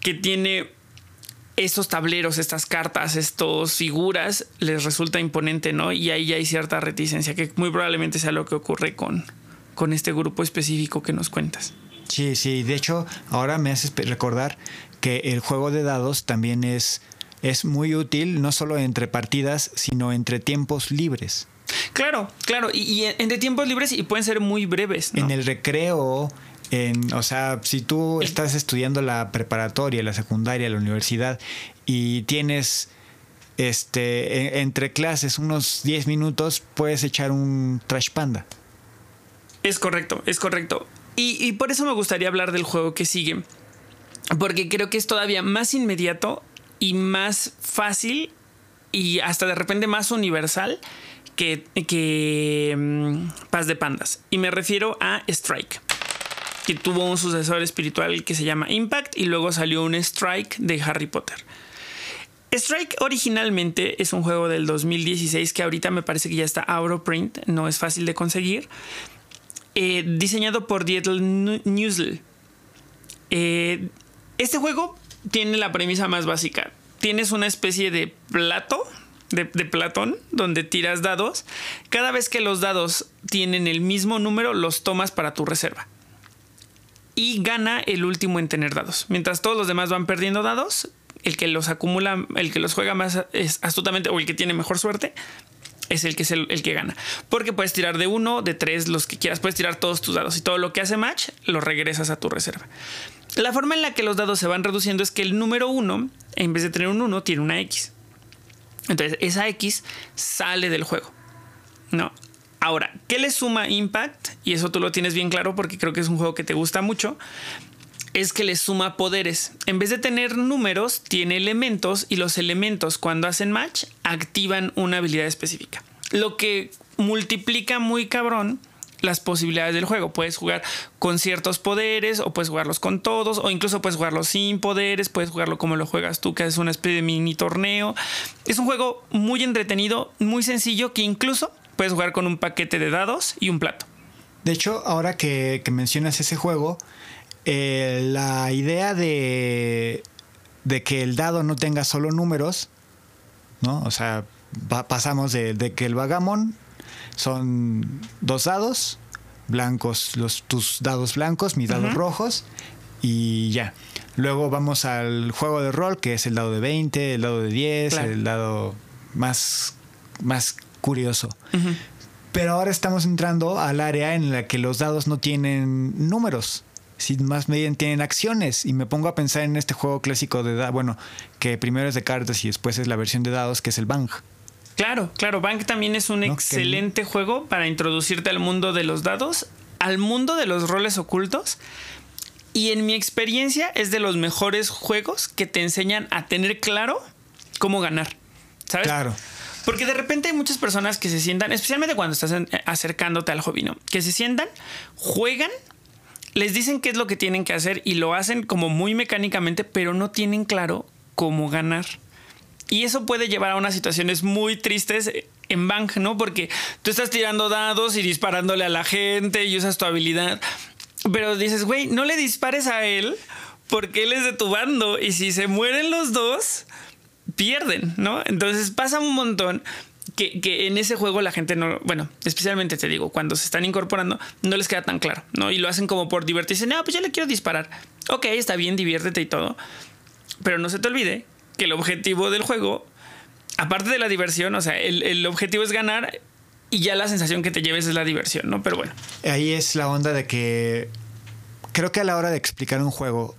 que tiene estos tableros, estas cartas, estas figuras, les resulta imponente, ¿no? Y ahí hay cierta reticencia, que muy probablemente sea lo que ocurre con, con este grupo específico que nos cuentas. Sí, sí, de hecho, ahora me haces recordar que el juego de dados también es es muy útil no solo entre partidas, sino entre tiempos libres. Claro, claro, y, entre tiempos libres y pueden ser muy breves. En el recreo, en, o sea, si tú estás estudiando la preparatoria, la secundaria, la universidad y tienes este entre clases unos 10 minutos, puedes echar un trash panda. Es correcto, es correcto. Y, y por eso me gustaría hablar del juego que sigue. Porque creo que es todavía más inmediato y más fácil y hasta de repente más universal que, que mm, Paz de Pandas. Y me refiero a Strike, que tuvo un sucesor espiritual que se llama Impact y luego salió un Strike de Harry Potter. Strike originalmente es un juego del 2016 que ahorita me parece que ya está out print, no es fácil de conseguir. Eh, diseñado por Dietel Newsl. Eh, este juego tiene la premisa más básica. Tienes una especie de plato, de, platón, donde tiras dados. Cada vez que los dados tienen el mismo número, los tomas para tu reserva. Y gana el último en tener dados. Mientras todos los demás van perdiendo dados, el que los acumula, el que los juega más astutamente o el que tiene mejor suerte, es el que es el, el, que gana. Porque puedes tirar de uno, de tres, los que quieras. Puedes tirar todos tus dados y todo lo que hace match lo regresas a tu reserva. La forma en la que los dados se van reduciendo es que el número 1, en vez de tener un 1, tiene una X. Entonces, esa X sale del juego. ¿No? Ahora, ¿qué le suma Impact? Y eso tú lo tienes bien claro porque creo que es un juego que te gusta mucho. Es que le suma poderes. En vez de tener números, tiene elementos y los elementos cuando hacen match activan una habilidad específica. Lo que multiplica muy cabrón las posibilidades del juego. Puedes jugar con ciertos poderes o puedes jugarlos con todos o incluso puedes jugarlo sin poderes, puedes jugarlo como lo juegas tú, que es una especie de mini torneo. Es un juego muy entretenido, muy sencillo, que incluso puedes jugar con un paquete de dados y un plato. De hecho, ahora que, mencionas ese juego, eh, la idea de, de que el dado no tenga solo números, ¿no? O sea, pasamos de, que el vagamon son dos dados, blancos, los, tus dados blancos, mis dados rojos, y ya. Luego vamos al juego de rol, que es el dado de 20, el dado de 10, el dado más, más curioso. Pero ahora estamos entrando al área en la que los dados no tienen números, si más bien tienen acciones. Y me pongo a pensar en este juego clásico de dados, bueno, que primero es de cartas y después es la versión de dados, que es el Bang. Claro, claro, Bang también es un excelente juego para introducirte al mundo de los dados, al mundo de los roles ocultos. Y en mi experiencia es de los mejores juegos que te enseñan a tener claro cómo ganar. ¿Sabes? Claro. Porque de repente hay muchas personas que se sientan, especialmente cuando estás acercándote al hobby, ¿no? Que se sientan, juegan, les dicen qué es lo que tienen que hacer y lo hacen como muy mecánicamente, pero no tienen claro cómo ganar. Y eso puede llevar a unas situaciones muy tristes en Bang, ¿no? Porque tú estás tirando dados y disparándole a la gente y usas tu habilidad. Pero dices, güey, no le dispares a él porque él es de tu bando. Y si se mueren los dos, pierden, ¿no? Entonces pasa un montón que, en ese juego la gente no, bueno, especialmente te digo, cuando se están incorporando, no les queda tan claro, ¿no? Y lo hacen como por divertirse, no, pues yo le quiero disparar. Ok, está bien, diviértete y todo, pero no se te olvide que el objetivo del juego, aparte de la diversión, o sea, el, el objetivo es ganar y ya la sensación que te lleves es la diversión, ¿no? Pero bueno. Ahí es la onda de que creo que a la hora de explicar un juego,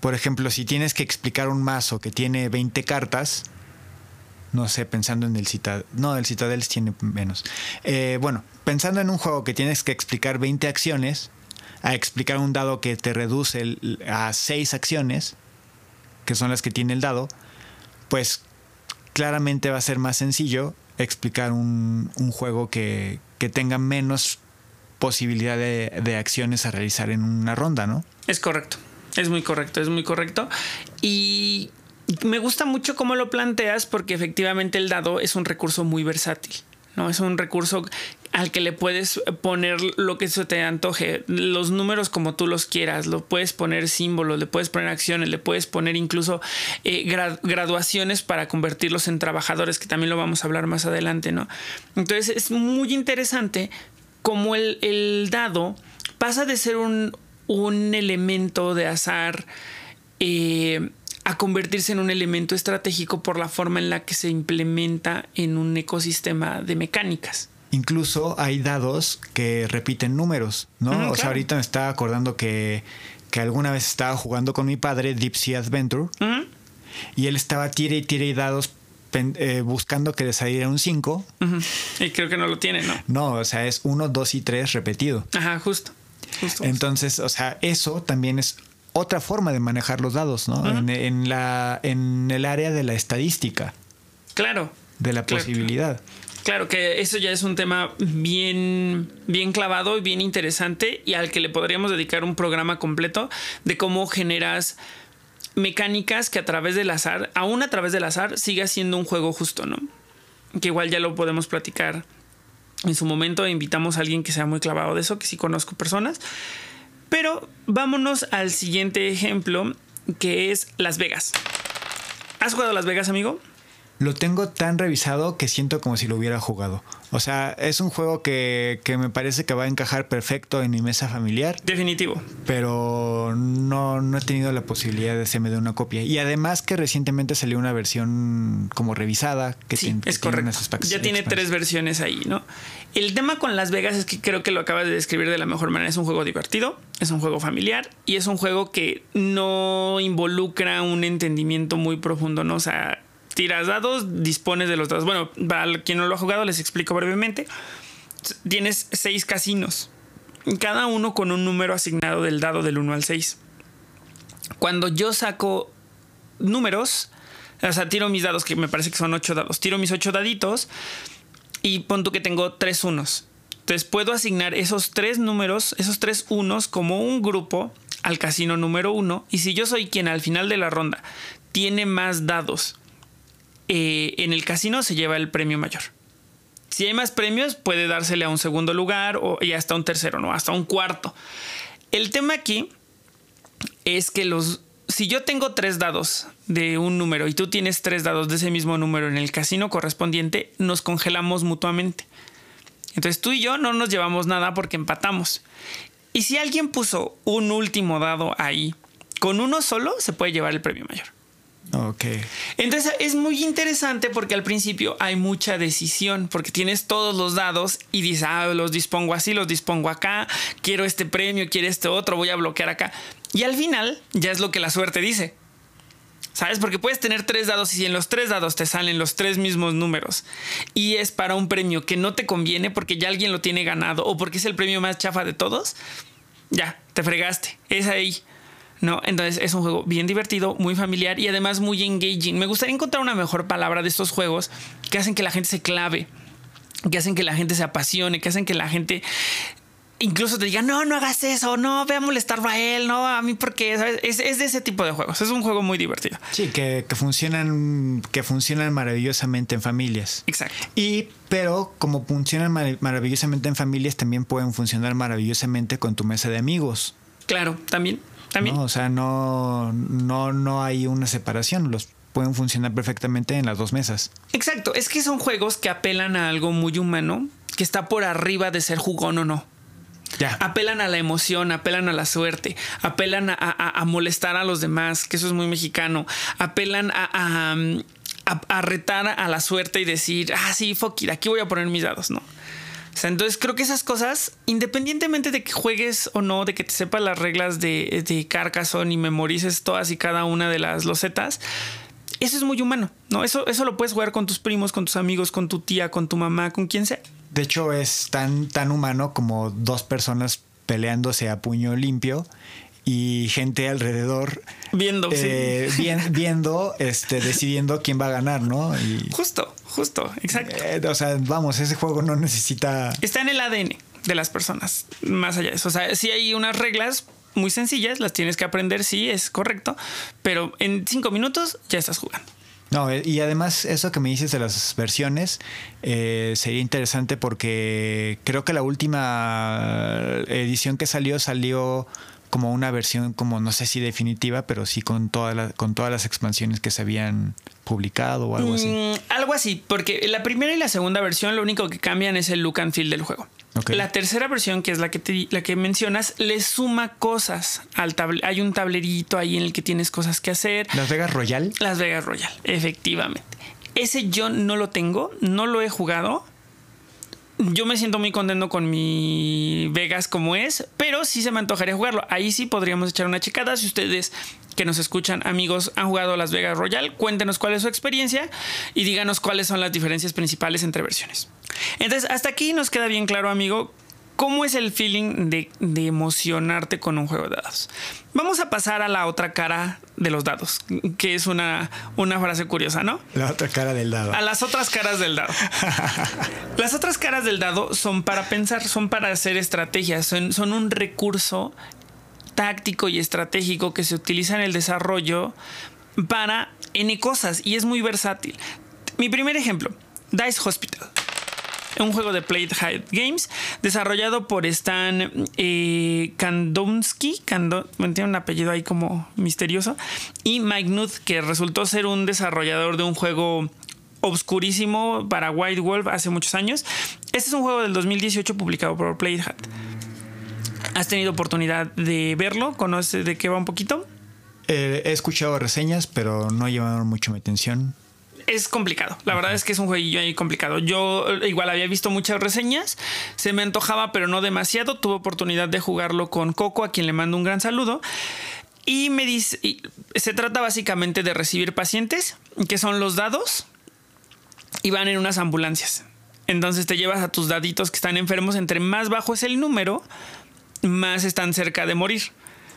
por ejemplo, si tienes que explicar un mazo que tiene 20 cartas, no sé, pensando en el Citadel. No, el Citadel tiene menos. Eh, bueno, pensando en un juego que tienes que explicar 20 acciones, a explicar un dado que te reduce a 6 acciones, que son las que tiene el dado, pues claramente va a ser más sencillo explicar un, juego que, tenga menos posibilidad de, de acciones a realizar en una ronda, ¿no? Es correcto. Es muy correcto, es muy correcto. Y me gusta mucho cómo lo planteas porque efectivamente el dado es un recurso muy versátil. ¿no? Es un recurso al que le puedes poner lo que se te antoje, los números como tú los quieras, lo puedes poner símbolos, le puedes poner acciones, le puedes poner incluso eh, graduaciones para convertirlos en trabajadores, que también lo vamos a hablar más adelante, ¿no? Entonces es muy interesante cómo el, el dado pasa de ser un, un elemento de azar eh, a convertirse en un elemento estratégico por la forma en la que se implementa en un ecosistema de mecánicas. Incluso hay dados que repiten números, ¿no? o sea, ahorita me estaba acordando que, alguna vez estaba jugando con mi padre Deep Sea Adventure y él estaba tire y tire y dados eh, buscando que le saliera un 5. Y creo que no lo tiene, ¿no? No, o sea, es 1, 2 y 3 repetido. Ajá, justo. Entonces, o sea, eso también es otra forma de manejar los dados, ¿no? en, la, en el área de la estadística. Claro. De la posibilidad. Claro que eso ya es un tema bien, bien clavado y bien interesante y al que le podríamos dedicar un programa completo de cómo generas mecánicas que a través del azar, aún a través del azar, siga siendo un juego justo, ¿no? Que igual ya lo podemos platicar en su momento invitamos a alguien que sea muy clavado de eso, que sí conozco personas. Pero vámonos al siguiente ejemplo, que es Las Vegas. ¿Has jugado Las Vegas, amigo? Lo tengo tan revisado que siento como si lo hubiera jugado. O sea, es un juego que, me parece que va a encajar perfecto en mi mesa familiar. Definitivo. Pero no, no he tenido la posibilidad de hacerme de una copia. Y además que recientemente salió una versión como revisada que sí, es correcto. ya tiene tres versiones ahí, ¿no? El tema con Las Vegas es que creo que lo acabas de describir de la mejor manera. Es un juego divertido, es un juego familiar y es un juego que no involucra un entendimiento muy profundo, ¿no? O sea, tiras dados, dispones de los dados. Bueno, para quien no lo ha jugado, les explico brevemente. Tienes seis casinos, cada uno con un número asignado del dado del 1 al 6. Cuando yo saco números, o sea, tiro mis dados, que me parece que son ocho dados, tiro mis ocho daditos y punto que tengo tres unos. Entonces puedo asignar esos tres números, esos tres unos como un grupo al casino número uno. Y si yo soy quien al final de la ronda tiene más dados eh, en el casino se lleva el premio mayor. Si hay más premios, puede dársele a un segundo lugar o, y hasta un tercero, no, hasta un cuarto. El tema aquí es que los si yo tengo tres dados de un número y tú tienes tres dados de ese mismo número en el casino correspondiente, nos congelamos mutuamente. Entonces tú y yo no nos llevamos nada porque empatamos. Y si alguien puso un último dado ahí, con uno solo se puede llevar el premio mayor. Ok. Entonces es muy interesante porque al principio hay mucha decisión, porque tienes todos los dados y dices, ah, los dispongo así, los dispongo acá, quiero este premio, quiero este otro, voy a bloquear acá. Y al final ya es lo que la suerte dice. ¿Sabes? Porque puedes tener tres dados y si en los tres dados te salen los tres mismos números y es para un premio que no te conviene porque ya alguien lo tiene ganado o porque es el premio más chafa de todos, ya, te fregaste. Es ahí. ¿No? Entonces es un juego bien divertido, muy familiar y además muy engaging. Me gustaría encontrar una mejor palabra de estos juegos que hacen que la gente se clave, que hacen que la gente se apasione, que hacen que la gente incluso te diga, no, no hagas eso, no, ve a molestar a él, no, a mí porque Es, es, de ese tipo de juegos, es un juego muy divertido. Sí, que, que, funcionan, que funcionan maravillosamente en familias. Exacto. Y, pero como funcionan maravillosamente en familias, también pueden funcionar maravillosamente con tu mesa de amigos. Claro, también. También. O sea, no, no, no hay una separación. Los pueden funcionar perfectamente en las dos mesas. Exacto. Es que son juegos que apelan a algo muy humano que está por arriba de ser jugón o no. Ya. Apelan a la emoción, apelan a la suerte, apelan a, molestar a los demás, que eso es muy mexicano. Apelan a, a, retar a la suerte y decir, ah, sí, fuck aquí voy a poner mis dados, ¿no? Entonces creo que esas cosas, independientemente de que juegues o no, de que te sepas las reglas de, de y memorices todas y cada una de las losetas, eso es muy humano, ¿no? Eso, eso lo puedes jugar con tus primos, con tus amigos, con tu tía, con tu mamá, con quien sea. De hecho, es tan, tan humano como dos personas peleándose a puño limpio y gente alrededor viendo, eh, viendo, este, decidiendo quién va a ganar, ¿no? justo, justo, exacto. Eh, o sea, vamos, ese juego no necesita. Está en el ADN de las personas, más allá de eso. O sea, si hay unas reglas muy sencillas, las tienes que aprender, sí, es correcto, pero en cinco minutos ya estás jugando. No, eh, y además eso que me dices de las versiones eh, sería interesante porque creo que la última edición que salió salió como una versión como no sé si definitiva, pero sí con toda con todas las expansiones que se habían publicado o algo así. Mm, algo así, porque la primera y la segunda versión lo único que cambian es el look and feel del juego. La tercera versión, que es la que, la que mencionas, le suma cosas al tablero. Hay un tablerito ahí en el que tienes cosas que hacer. Las Vegas Royal. Las Vegas Royal, efectivamente. Ese yo no lo tengo, no lo he jugado. Yo me siento muy contento con mi Vegas como es, pero sí se me antojaría jugarlo. Ahí sí podríamos echar una checada. Si ustedes que nos escuchan, amigos, han jugado Las Vegas Royal, cuéntenos cuál es su experiencia y díganos cuáles son las diferencias principales entre versiones. Entonces, hasta aquí nos queda bien claro, amigo, ¿Cómo es el feeling de, emocionarte con un juego de dados? Vamos a pasar a la otra cara de los dados, que es una, una frase curiosa, ¿no? La otra cara del dado. A las otras caras del dado. las otras caras del dado son para pensar, son para hacer estrategias, son, son un recurso táctico y estratégico que se utiliza en el desarrollo para N cosas y es muy versátil. Mi primer ejemplo, Dice Hospital un juego de Playhead Games desarrollado por Stan eh, Kandomsky, tiene un apellido ahí como misterioso, y Mike Nuth, que resultó ser un desarrollador de un juego obscurísimo para White Wolf hace muchos años. Este es un juego del 2018 publicado por Playhead. ¿Has tenido oportunidad de verlo? ¿Conoces de qué va un poquito? Eh, he escuchado reseñas, pero no llevaron mucho mi atención es complicado. La verdad es que es un jueguillo ahí complicado. Yo eh, igual había visto muchas reseñas, se me antojaba, pero no demasiado. Tuve oportunidad de jugarlo con Coco, a quien le mando un gran saludo. Y me dice, se trata básicamente de recibir pacientes, que son los dados, y van en unas ambulancias. Entonces te llevas a tus daditos que están enfermos. Entre más bajo es el número, más están cerca de morir.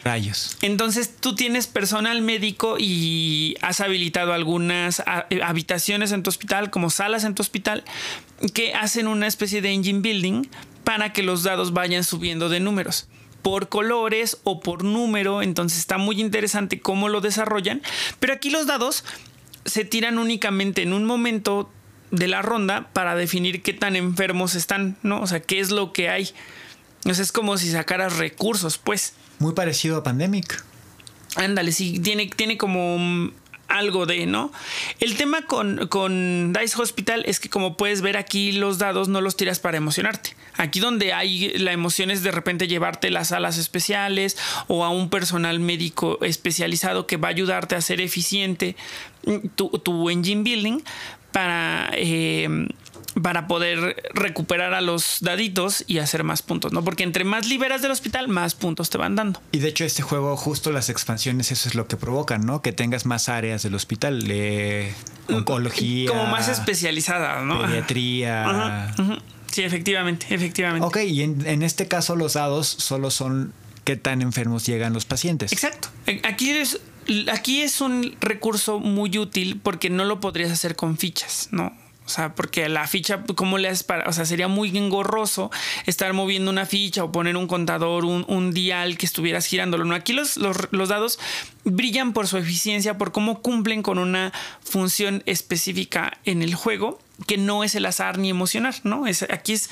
Rayos. Entonces tú tienes personal médico y has habilitado algunas eh, habitaciones en tu hospital, como salas en tu hospital, que hacen una especie de engine building para que los dados vayan subiendo de números por colores o por número. Entonces está muy interesante cómo lo desarrollan. Pero aquí los dados se tiran únicamente en un momento de la ronda para definir qué tan enfermos están, ¿no? O sea, qué es lo que hay. Entonces es como si sacaras recursos, pues. Muy parecido a Pandemic. Ándale, sí, tiene, tiene como algo de, ¿no? El tema con, con, Dice Hospital es que como puedes ver aquí los dados no los tiras para emocionarte. Aquí donde hay la emoción es de repente llevarte las salas especiales o a un personal médico especializado que va a ayudarte a ser eficiente tu, tu engine building para... Eh, para poder recuperar a los daditos y hacer más puntos, ¿no? Porque entre más liberas del hospital, más puntos te van dando. Y de hecho este juego, justo las expansiones, eso es lo que provocan, ¿no? Que tengas más áreas del hospital, de oncología. Como más especializadas, ¿no? Pediatría. Sí, efectivamente, efectivamente. Ok, y en, en este caso los dados solo son qué tan enfermos llegan los pacientes. Exacto. Aquí es, aquí es un recurso muy útil porque no lo podrías hacer con fichas, ¿no? O sea, porque la ficha, ¿cómo le haces para.? O sea, sería muy engorroso estar moviendo una ficha o poner un contador, un, dial que estuvieras girándolo. No, aquí los, los, dados brillan por su eficiencia, por cómo cumplen con una función específica en el juego, que no es el azar ni emocionar, ¿no? Es, aquí es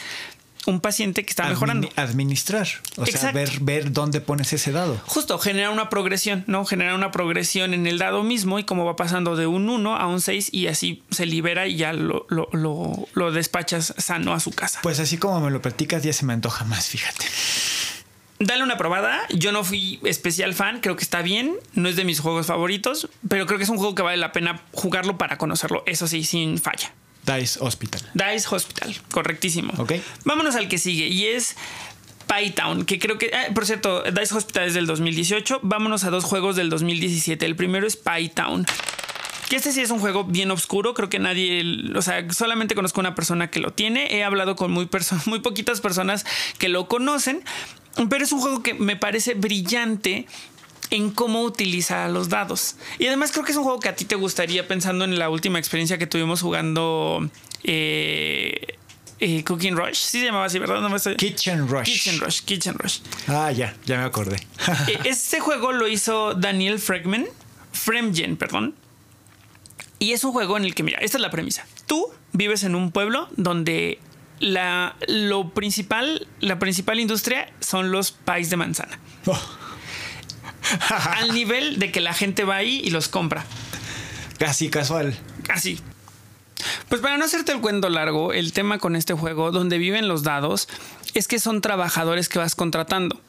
un paciente que está mejorando. administrar, o sea, ver, ver dónde pones ese dado. Justo, generar una progresión, ¿no? Generar una progresión en el dado mismo y cómo va pasando de un 1 a un 6 y así se libera y ya lo, lo, despachas sano a su casa. Pues así como me lo platicas, ya se me antoja más, fíjate. Dale una probada. Yo no fui especial fan, creo que está bien. No es de mis juegos favoritos, pero creo que es un juego que vale la pena jugarlo para conocerlo. Eso sí, sin falla. Dice Hospital. Dice Hospital, correctísimo. Ok. Vámonos al que sigue y es Pytown, que creo que, ah, por cierto, Dice Hospital es del 2018. Vámonos a dos juegos del 2017. El primero es Pytown. Que este sí es un juego bien oscuro, creo que nadie, o sea, solamente conozco una persona que lo tiene, he hablado con muy, muy poquitas personas que lo conocen, pero es un juego que me parece brillante en cómo utilizar los dados. Y además creo que es un juego que a ti te gustaría pensando en la última experiencia que tuvimos jugando eh, eh, Cooking Rush. Sí se llamaba así, ¿verdad? Kitchen Rush. Kitchen Rush, Kitchen Rush. Ah, ya, ya me acordé. Eh, este juego lo hizo Daniel Fregman, Fremgen, perdón. Y es un juego en el que, mira, esta es la premisa. Tú vives en un pueblo donde la, lo principal, la principal industria son los pies de manzana. Oh. al nivel de que la gente va ahí y los compra. Casi casual. Casi. Pues para no hacerte el cuento largo, el tema con este juego, donde viven los dados, es que son trabajadores que vas contratando.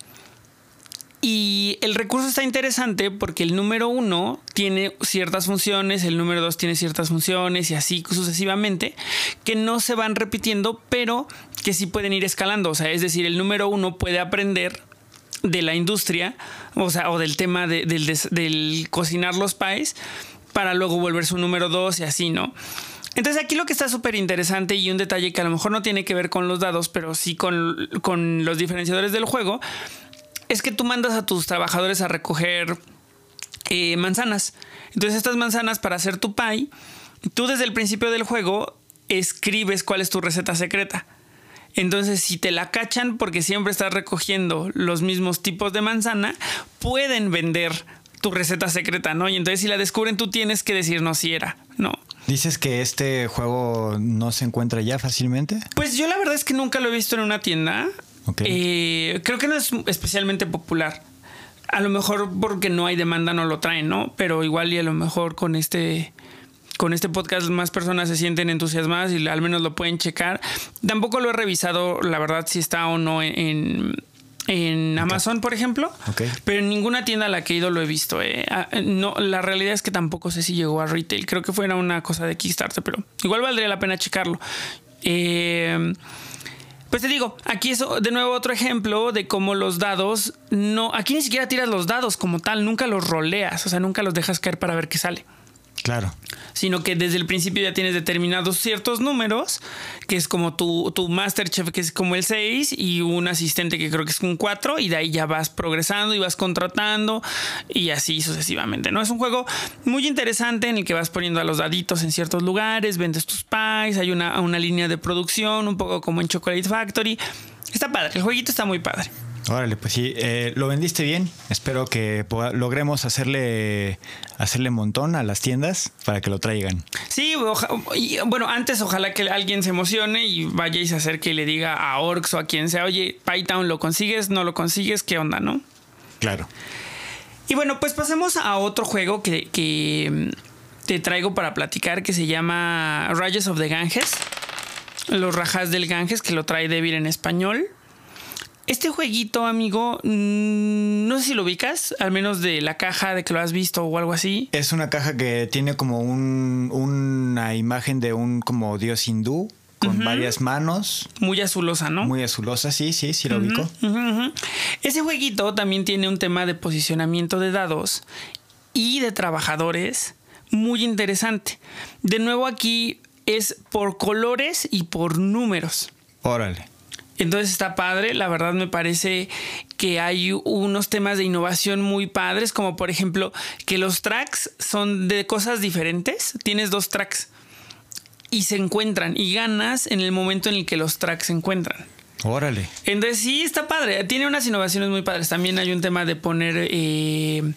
Y el recurso está interesante porque el número uno tiene ciertas funciones, el número dos tiene ciertas funciones y así sucesivamente, que no se van repitiendo, pero que sí pueden ir escalando. O sea, es decir, el número uno puede aprender de la industria, o sea, o del tema del, cocinar los pies, para luego volver su número dos y así, ¿no? Entonces aquí lo que está súper interesante y un detalle que a lo mejor no tiene que ver con los dados, pero sí con, con, los diferenciadores del juego, es que tú mandas a tus trabajadores a recoger eh, manzanas. Entonces estas manzanas para hacer tu pie, tú desde el principio del juego escribes cuál es tu receta secreta. Entonces, si te la cachan porque siempre estás recogiendo los mismos tipos de manzana, pueden vender tu receta secreta, ¿no? Y entonces si la descubren, tú tienes que decir si era, ¿no? ¿Dices que este juego no se encuentra ya fácilmente? Pues yo la verdad es que nunca lo he visto en una tienda. Eh, creo que no es especialmente popular. A lo mejor porque no hay demanda no lo traen, ¿no? Pero igual y a lo mejor con este con este podcast más personas se sienten entusiasmadas y al menos lo pueden checar. Tampoco lo he revisado, la verdad, si está o no en, en Amazon, por ejemplo. Pero en ninguna tienda a la que he ido lo he visto. Eh. Ah, no, la realidad es que tampoco sé si llegó a retail. Creo que fuera una cosa de Kickstarter, pero igual valdría la pena checarlo. Eh, pues te digo, aquí es de nuevo otro ejemplo de cómo los dados no. Aquí ni siquiera tiras los dados como tal, nunca los roleas, o sea, nunca los dejas caer para ver qué sale. Claro. Sino que desde el principio ya tienes determinados ciertos números, que es como tu, tu Masterchef, que es como el 6, y un asistente que creo que es un 4, y de ahí ya vas progresando y vas contratando, y así sucesivamente. ¿no? Es un juego muy interesante en el que vas poniendo a los daditos en ciertos lugares, vendes tus pies, hay una, una línea de producción, un poco como en Chocolate Factory. Está padre, el jueguito está muy padre. Órale, pues sí, eh, lo vendiste bien. Espero que logremos hacerle hacerle montón a las tiendas para que lo traigan. Sí, bueno, antes ojalá que alguien se emocione y vaya y se acerque y le diga a Orcs o a quien sea, oye, Python, ¿lo consigues? ¿No lo consigues? ¿Qué onda, no? Claro. Y bueno, pues pasemos a otro juego que, que mm, te traigo para platicar que se llama Rages of the Ganges. Los rajas del Ganges, que lo trae Devil en español. Este jueguito, amigo, mm, no sé si lo ubicas, al menos de la caja, de que lo has visto o algo así. Es una caja que tiene como un, una imagen de un como dios hindú con varias manos. Muy azulosa, ¿no? Muy azulosa, sí, sí, sí lo ubico. Ujú, ujú. Ese jueguito también tiene un tema de posicionamiento de dados y de trabajadores muy interesante. De nuevo aquí es por colores y por números. Órale. Entonces está padre, la verdad me parece que hay unos temas de innovación muy padres, como por ejemplo que los tracks son de cosas diferentes. Tienes dos tracks y se encuentran y ganas en el momento en el que los tracks se encuentran. Órale. Entonces sí, está padre. Tiene unas innovaciones muy padres. También hay un tema de poner eh,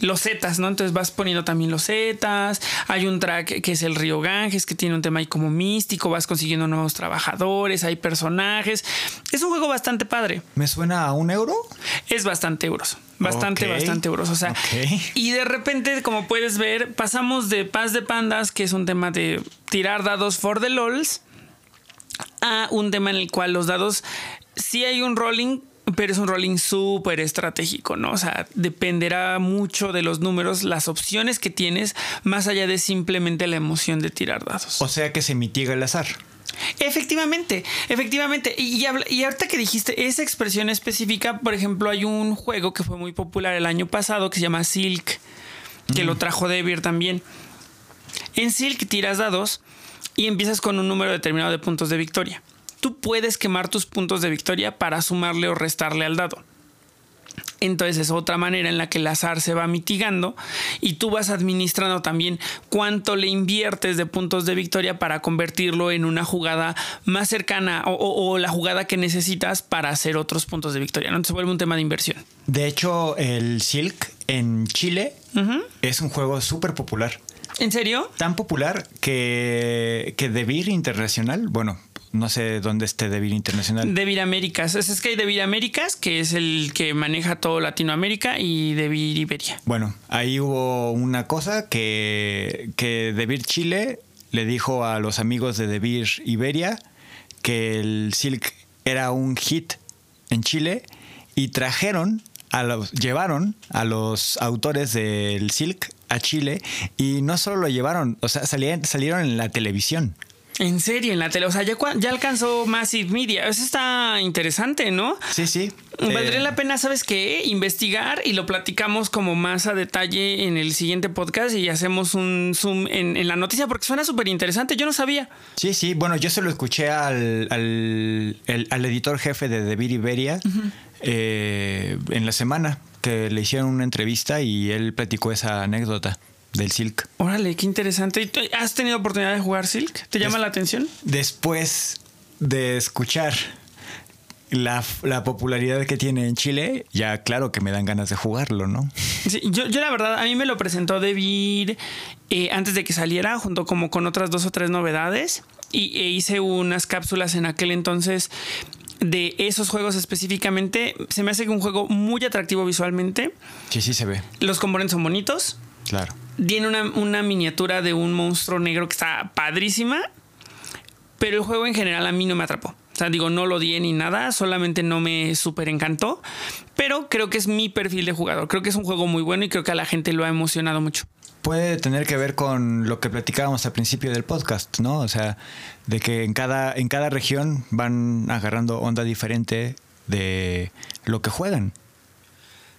los zetas, ¿no? Entonces vas poniendo también los zetas. Hay un track que es el Río Ganges, que tiene un tema ahí como místico. Vas consiguiendo nuevos trabajadores, hay personajes. Es un juego bastante padre. ¿Me suena a un euro? Es bastante euros. Bastante, bastante euros. O sea, y de repente, como puedes ver, pasamos de Paz de Pandas, que es un tema de tirar dados for the LOLs, a un tema en el cual los dados sí hay un rolling, pero es un rolling súper estratégico, ¿no? O sea, dependerá mucho de los números, las opciones que tienes, más allá de simplemente la emoción de tirar dados. O sea que se mitiga el azar. Efectivamente, efectivamente. Y, y habla- y ahorita que dijiste esa expresión específica, por ejemplo, hay un juego que fue muy popular el año pasado que se llama Silk, que lo trajo Devir también. En Silk tiras dados y empiezas con un número determinado de puntos de victoria. Tú puedes quemar tus puntos de victoria para sumarle o restarle al dado. Entonces es otra manera en la que el azar se va mitigando y tú vas administrando también cuánto le inviertes de puntos de victoria para convertirlo en una jugada más cercana o, o- o la jugada que necesitas para hacer otros puntos de victoria. ¿no? Entonces se vuelve un tema de inversión. De hecho, el Silk en Chile es un juego súper popular. ¿En serio? Tan popular que, que Devir Internacional, bueno, no sé dónde esté Devir Internacional. Devir Américas. Es, es que hay Devir Américas, que es el que maneja todo Latinoamérica, y Devir Iberia. Bueno, ahí hubo una cosa que, que Devir Chile le dijo a los amigos de Devir Iberia que el Silk era un hit en Chile y trajeron a los, llevaron a los autores del Silk a Chile y no solo lo llevaron, o sea, salían- salieron en la televisión. En serio, en la tele. O sea, ya, ya alcanzó Massive Media. Eso está interesante, ¿no? Sí, sí. Valdría Eh, la pena, ¿sabes qué? Investigar y lo platicamos como más a detalle en el siguiente podcast y hacemos un zoom en, en la noticia porque suena súper interesante. Yo no sabía. Sí, sí, bueno, yo se lo escuché al, al, el- al editor jefe de Devir Iberia eh, en la semana que le hicieron una entrevista y él platicó esa anécdota del Silk. Órale, qué interesante. ¿Y tú ¿Has tenido oportunidad de jugar Silk? ¿Te llama la atención? Después de escuchar la, la popularidad que tiene en Chile, ya claro que me dan ganas de jugarlo, ¿no? Sí, yo, yo la verdad, a mí me lo presentó Devir eh, antes de que saliera, junto como con otras dos o tres novedades. Y e hice unas cápsulas en aquel entonces de esos juegos específicamente. Se me hace que un juego muy atractivo visualmente. Sí, sí se ve, Los componentes son bonitos. claro. Tiene una, miniatura de un monstruo negro que está padrísima. Pero el juego en general a mí no me atrapó. O sea, digo, no lo di ni nada, solamente no me súper encantó. Pero creo que es mi perfil de jugador. Creo que es un juego muy bueno y creo que a la gente lo ha emocionado mucho. Puede tener que ver con lo que platicábamos al principio del podcast, ¿no? O sea, de que en cada, en cada región van agarrando onda diferente de lo que juegan.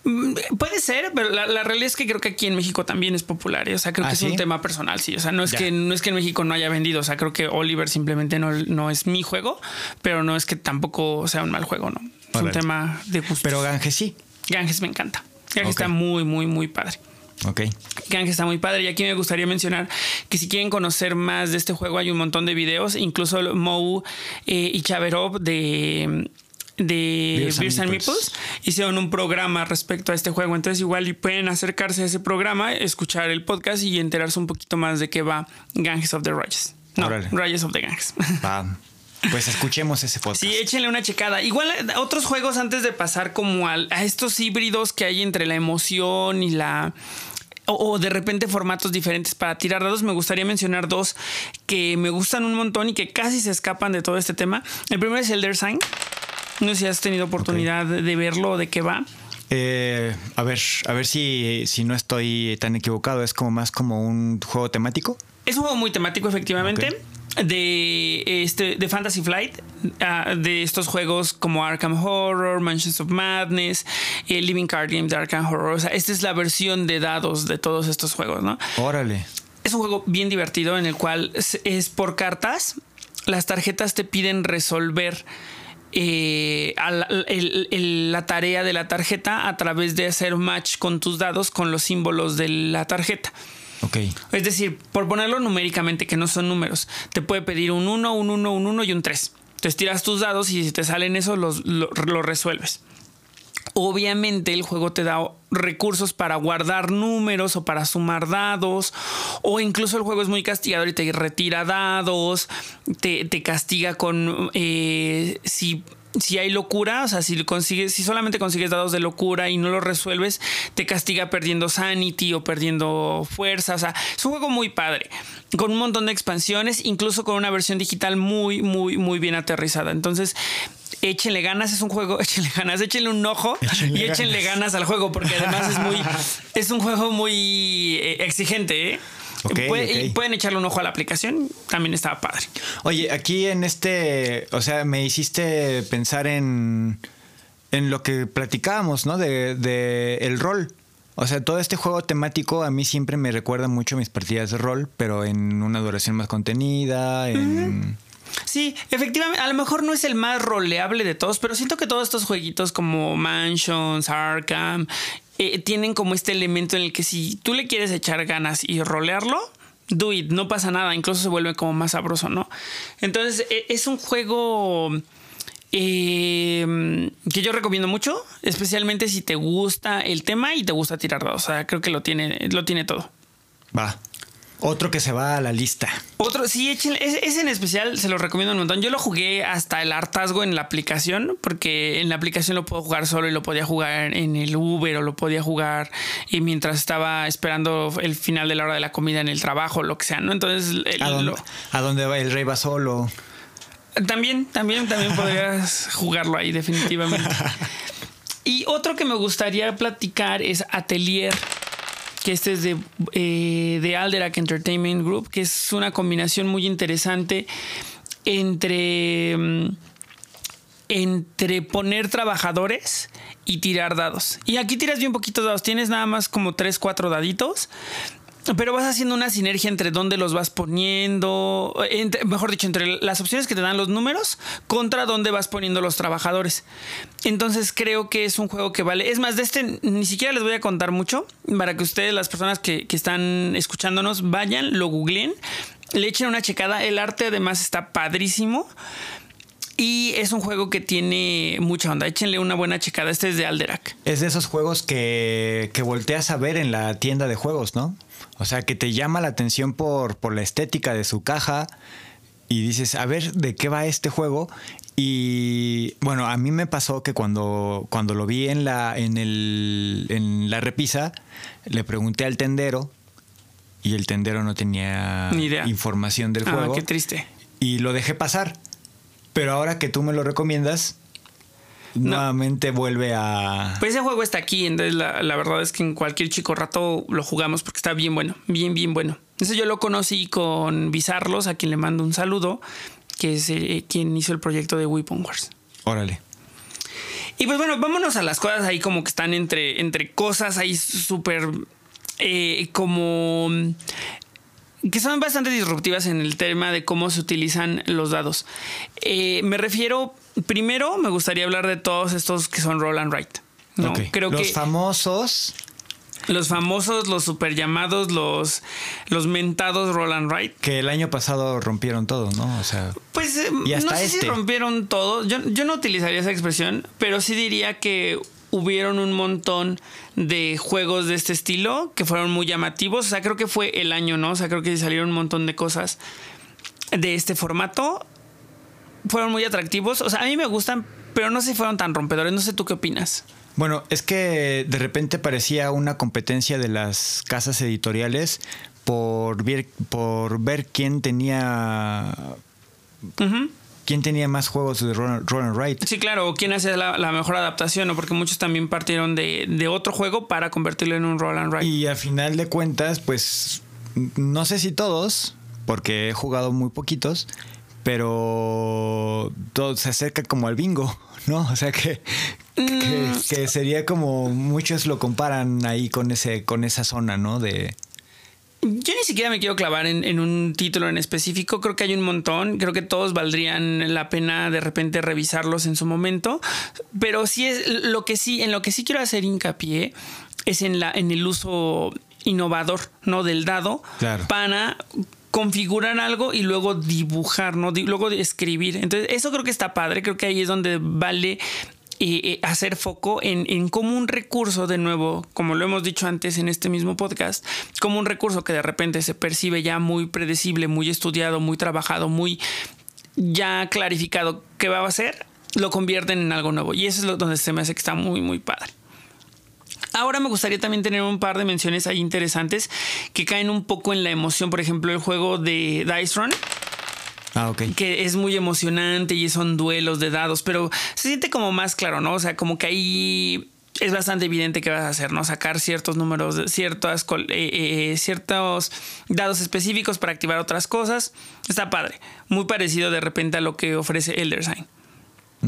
Mm, Puede ser, pero la, la realidad es que creo que aquí en México también es popular. ¿eh? O sea, creo ¿Ah, que es sí? un tema personal, sí. O sea, no es, Ya. que, no es que en México no haya vendido. O sea, creo que Oliver simplemente no, no es mi juego, pero no es que tampoco sea un mal juego, ¿no? Es un tema de gusto. Pero Ganges sí. Ganges me encanta. Ganges está muy, muy, muy padre. Ok. Ganges está muy padre. Y aquí me gustaría mencionar que si quieren conocer más de este juego, hay un montón de videos. Incluso Mou eh, y Chaverov de, de Beers Beers, and and Meeples. Hicieron un programa respecto a este juego. Entonces, igual y pueden acercarse a ese programa, escuchar el podcast y enterarse un poquito más de qué va Ganges of the Reyes. No. Reyes of the Ganges. Va. Pues escuchemos ese podcast. Sí, échenle una checada. Igual otros juegos antes de pasar como a estos híbridos que hay entre la emoción y la o, de repente formatos diferentes para tirar dados, me gustaría mencionar dos que me gustan un montón y que casi se escapan de todo este tema. El primero es Elder Sign. No sé si has tenido oportunidad de verlo o de qué va. Eh, a ver, a ver si, si no estoy tan equivocado. Es como más como un juego temático. Es un juego muy temático, efectivamente. De, este, de Fantasy Flight, ah, de estos juegos como Arkham Horror, Mansions of Madness, eh, Living Card Game de Arkham Horror. O sea, esta es la versión de dados de todos estos juegos, ¿no? Órale. Es un juego bien divertido en el cual es por cartas. Las tarjetas te piden resolver eh, la tarea de la tarjeta a través de hacer match con tus dados con los símbolos de la tarjeta. Ok. Es decir, por ponerlo numéricamente, que no son números, te puede pedir un 1, un 1, un 1 y un 3. Entonces tiras tus dados y si te salen esos, los, los resuelves. Obviamente el juego te da recursos para guardar números o para sumar dados. O incluso el juego es muy castigador y te retira dados. Te, castiga con eh, si si hay locura, o sea, si consigues, si solamente consigues dados de locura y no los resuelves, te castiga perdiendo sanity o perdiendo fuerza. O sea, es un juego muy padre, con un montón de expansiones, incluso con una versión digital muy, muy, muy bien aterrizada. Entonces, échenle ganas, es un juego, échenle ganas, échenle un ojo y échenle ganas. al juego, porque además es muy, es un juego muy eh, exigente, ¿eh? Y pueden echarle un ojo a la aplicación, también estaba padre. Oye, aquí en este, o sea, me hiciste pensar en, en lo que platicábamos, ¿no? De, de el rol. O sea, todo este juego temático a mí siempre me recuerda mucho a mis partidas de rol, pero en una duración más contenida, en... Sí, efectivamente, a lo mejor no es el más roleable de todos, pero siento que todos estos jueguitos como Mansions, Arkham, eh, tienen como este elemento en el que si tú le quieres echar ganas y rolearlo, do it, no pasa nada, incluso se vuelve como más sabroso, ¿no? Entonces, e, es un juego... Eh, que yo recomiendo mucho, especialmente si te gusta el tema y te gusta tirar dados. O sea, creo que lo tiene, lo tiene todo. Va. Otro que se va a la lista. Otro, sí, échenle. Ese, en especial se lo recomiendo un montón. Yo lo jugué hasta el hartazgo en la aplicación, porque en la aplicación lo puedo jugar solo y lo podía jugar en el Uber o lo podía jugar y mientras estaba esperando el final de la hora de la comida en el trabajo, lo que sea, ¿no? Entonces. ¿A dónde, va el rey va solo? También, también, también podrías jugarlo ahí, definitivamente. Y otro que me gustaría platicar es Atelier que este es de, eh, de Alderac Entertainment Group, que es una combinación muy interesante entre, mm, entre poner trabajadores y tirar dados. Y aquí tiras bien poquitos dados, tienes nada más como 3, 4 daditos pero vas haciendo una sinergia entre dónde los vas poniendo, mejor dicho, entre las opciones que te dan los números contra dónde vas poniendo los trabajadores. Entonces creo que es un juego que vale. Es más, de este ni siquiera les voy a contar mucho para que ustedes, las personas que, que están escuchándonos, vayan, lo googleen, le echen una checada. El arte además está padrísimo. Y es un juego que tiene mucha onda. Échenle una buena checada. Este es de Alderac. Es de esos juegos que, que volteas a ver en la tienda de juegos, ¿no? O sea, que te llama la atención por, por la estética de su caja y dices, a ver, ¿de qué va este juego? Y bueno, a mí me pasó que cuando, cuando lo vi en la, en, el, en la repisa, le pregunté al tendero y el tendero no tenía información del ah, juego. Qué triste. Y lo dejé pasar. Pero ahora que tú me lo recomiendas, nuevamente vuelve a. Pues ese juego está aquí, entonces la, verdad es que en cualquier chico rato lo jugamos porque está bien bueno, bien, bien bueno. Ese yo lo conocí con Bizarlos, a quien le mando un saludo, que es eh, quien hizo el proyecto de Weapon Wars. Órale. Y pues bueno, vámonos a las cosas ahí como que están entre, entre cosas ahí súper eh, como que son bastante disruptivas en el tema de cómo se utilizan los dados. Eh, me refiero, primero me gustaría hablar de todos estos que son roll and write. ¿no? Creo los famosos. Los famosos, los super llamados, los, los mentados roll and write. Que el año pasado rompieron todo, ¿no? O sea. Pues eh, no sé si este. rompieron todo. Yo, yo no utilizaría esa expresión, pero sí diría que hubieron un montón de juegos de este estilo que fueron muy llamativos. O sea, creo que fue el año, ¿no? O sea, creo que salieron un montón de cosas de este formato. fueron muy atractivos. O sea, a mí me gustan, pero no sé si fueron tan rompedores. No sé tú qué opinas. Bueno, es que de repente parecía una competencia de las casas editoriales por ver, por ver quién tenía quién tenía más juegos de Roll and Write. Sí, claro, quién hace la, mejor adaptación, ¿no? porque muchos también partieron de, otro juego para convertirlo en un Roll and Write. Y al final de cuentas, pues no sé si todos, porque he jugado muy poquitos, pero todo se acerca como al bingo, ¿no? O sea que, que, mm. que, sería como muchos lo comparan ahí con ese con esa zona, ¿no? De yo ni siquiera me quiero clavar en, un título en específico. Creo que hay un montón. Creo que todos valdrían la pena de repente revisarlos en su momento. Pero sí es lo que sí, en lo que sí quiero hacer hincapié es en la, en el uso innovador, ¿no? Del dado para configurar algo y luego dibujar, ¿no? Luego escribir. Entonces, eso creo que está padre. Creo que ahí es donde vale y hacer foco en, en, como un recurso, de nuevo, como lo hemos dicho antes en este mismo podcast, como un recurso que de repente se percibe ya muy predecible, muy estudiado, muy trabajado, muy ya clarificado qué va a ser, lo convierten en algo nuevo. Y eso es lo, donde se me hace que está muy, muy padre. Ahora me gustaría también tener un par de menciones ahí interesantes que caen un poco en la emoción. Por ejemplo, el juego de Dice Run Ah, que es muy emocionante y son duelos de dados, pero se siente como más claro, ¿no? O sea, como que ahí es bastante evidente que vas a hacer, ¿no? Sacar ciertos números, ciertas, eh, eh, ciertos dados específicos para activar otras cosas. Está padre. Muy parecido de repente a lo que ofrece Elder Sign.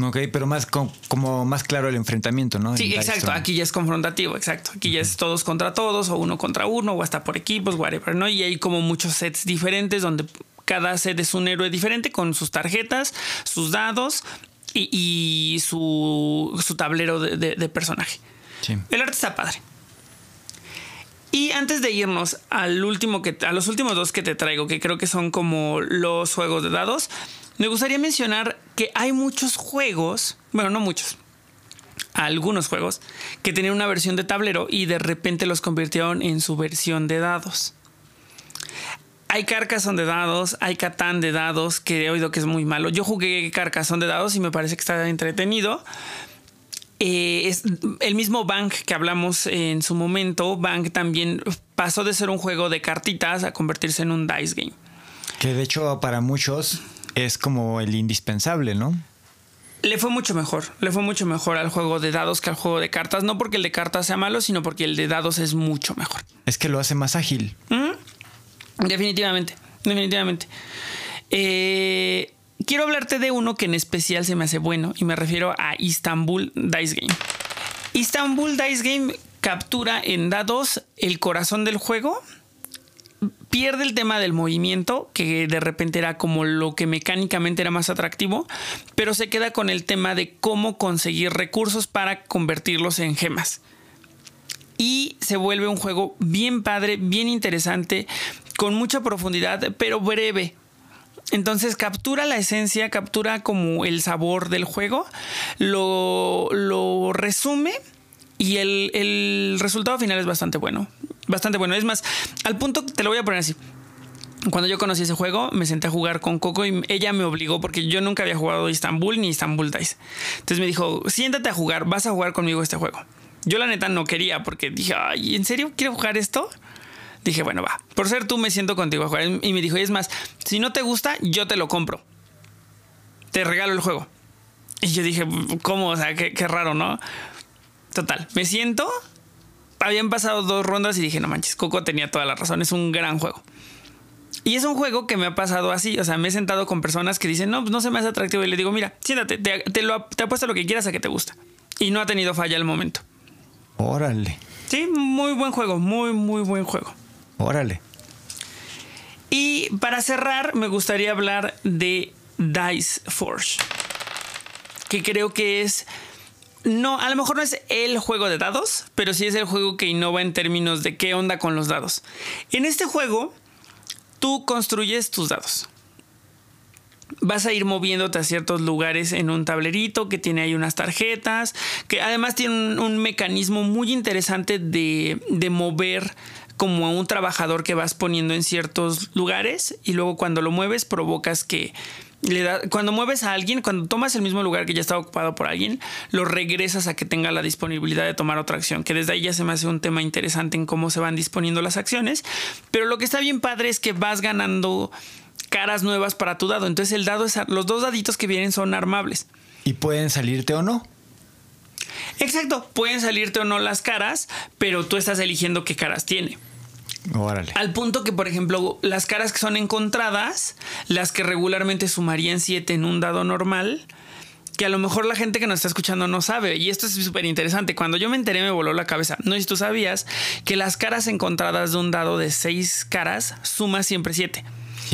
Ok, pero más como más claro el enfrentamiento, ¿no? Sí, exacto. Aquí ya es confrontativo, exacto. Aquí ya es todos contra todos, o uno contra uno, o hasta por equipos, whatever, ¿no? Y hay como muchos sets diferentes donde cada set es un héroe diferente con sus tarjetas, sus dados y, su, tablero de, personaje. El arte está padre. Y antes de irnos al último que, a los últimos dos que te traigo, que creo que son como los juegos de dados, me gustaría mencionar que hay muchos juegos, bueno, no muchos, algunos juegos, que tenían una versión de tablero y de repente los convirtieron en su versión de dados. Hay Carcassonne de dados, hay Catán de dados, que he oído que es muy malo. Yo jugué Carcassonne de dados y me parece que está entretenido. Eh, es el mismo Bank que hablamos en su momento. Bank también pasó de ser un juego de cartitas a convertirse en un dice game. Que de hecho para muchos es como el indispensable, ¿no? Le fue mucho mejor, le fue mucho mejor al juego de dados que al juego de cartas, no porque el de cartas sea malo, sino porque el de dados es mucho mejor. Es que lo hace más ágil. Definitivamente, definitivamente. Eh, quiero hablarte de uno que en especial se me hace bueno y me refiero a Istanbul Dice Game. Istanbul Dice Game captura en dados el corazón del juego, pierde el tema del movimiento, que de repente era como lo que mecánicamente era más atractivo, pero se queda con el tema de cómo conseguir recursos para convertirlos en gemas. Y se vuelve un juego bien padre, bien interesante, con mucha profundidad, pero breve. Entonces captura la esencia, captura como el sabor del juego, lo, resume y el, el, resultado final es bastante bueno. Bastante bueno. Es más, al punto, te lo voy a poner así. Cuando yo conocí ese juego, me senté a jugar con Coco y ella me obligó porque yo nunca había jugado Istanbul ni Istanbul Dice. Entonces me dijo, siéntate a jugar, vas a jugar conmigo este juego. Yo la neta no quería porque dije, ay, ¿en serio quiero jugar esto? Dije, bueno, va, por ser tú me siento contigo a jugar. Y me dijo, y es más, si no te gusta, yo te lo compro. Te regalo el juego. Y yo dije, ¿cómo? O sea, qué, raro, ¿no? Total, me siento. Habían pasado dos rondas y dije, no manches, Coco tenía toda la razón, es un gran juego. Y es un juego que me ha pasado así, o sea, me he sentado con personas que dicen, no, pues no se me hace atractivo y le digo, mira, siéntate, te, te, lo, te apuesto lo que quieras a que te gusta. Y no ha tenido falla al momento. Órale. Sí, muy buen juego, muy, muy buen juego. Órale. Y para cerrar, me gustaría hablar de Dice Forge. Que creo que es. No, a lo mejor no es el juego de dados, pero sí es el juego que innova en términos de qué onda con los dados. En este juego, tú construyes tus dados. Vas a ir moviéndote a ciertos lugares en un tablerito que tiene ahí unas tarjetas, que además tiene un, mecanismo muy interesante de, de mover como a un trabajador que vas poniendo en ciertos lugares y luego cuando lo mueves provocas que Le da, cuando mueves a alguien, cuando tomas el mismo lugar que ya estaba ocupado por alguien, lo regresas a que tenga la disponibilidad de tomar otra acción, que desde ahí ya se me hace un tema interesante en cómo se van disponiendo las acciones. Pero lo que está bien padre es que vas ganando caras nuevas para tu dado. Entonces el dado es, los dos daditos que vienen son armables. ¿Y pueden salirte o no? Exacto, pueden salirte o no las caras, pero tú estás eligiendo qué caras tiene. Órale. Al punto que, por ejemplo, las caras que son encontradas, las que regularmente sumarían 7 en un dado normal, que a lo mejor la gente que nos está escuchando no sabe. Y esto es súper interesante. Cuando yo me enteré me voló la cabeza. No sé si tú sabías que las caras encontradas de un dado de 6 caras suma siempre 7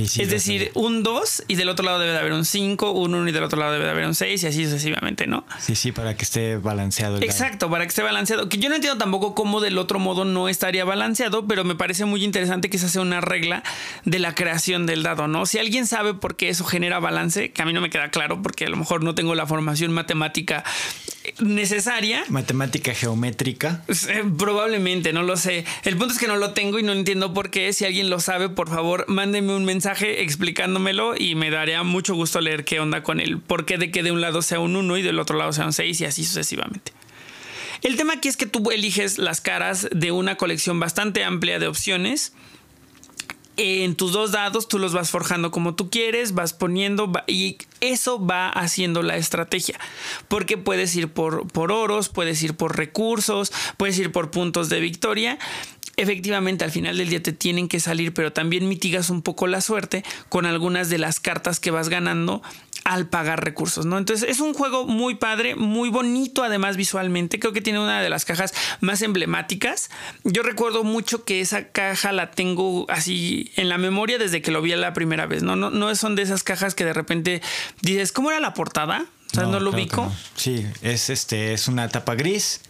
es decir, un 2 y del otro lado debe de haber un 5, un 1 y del otro lado debe de haber un 6 y así sucesivamente, ¿no? Sí, sí, para que esté balanceado. Exacto, para que esté balanceado. Que yo no entiendo tampoco cómo del otro modo no estaría balanceado, pero me parece muy interesante que esa sea una regla de la creación del dado, ¿no? Si alguien sabe por qué eso genera balance, que a mí no me queda claro porque a lo mejor no tengo la formación matemática necesaria. Matemática geométrica. Eh, probablemente, no lo sé. El punto es que no lo tengo y no entiendo por qué. Si alguien lo sabe, por favor, mándeme un mensaje explicándomelo y me daría mucho gusto leer qué onda con el por qué de que de un lado sea un 1 y del otro lado sea un 6 y así sucesivamente. El tema aquí es que tú eliges las caras de una colección bastante amplia de opciones en tus dos dados tú los vas forjando como tú quieres, vas poniendo y eso va haciendo la estrategia. Porque puedes ir por, por oros, puedes ir por recursos, puedes ir por puntos de victoria efectivamente al final del día te tienen que salir, pero también mitigas un poco la suerte con algunas de las cartas que vas ganando al pagar recursos, ¿no? Entonces es un juego muy padre, muy bonito además visualmente. Creo que tiene una de las cajas más emblemáticas. Yo recuerdo mucho que esa caja la tengo así en la memoria desde que lo vi la primera vez, ¿no? No, no son de esas cajas que de repente dices, ¿cómo era la portada? O sea, no, lo ubico. Sí, es este, es una tapa gris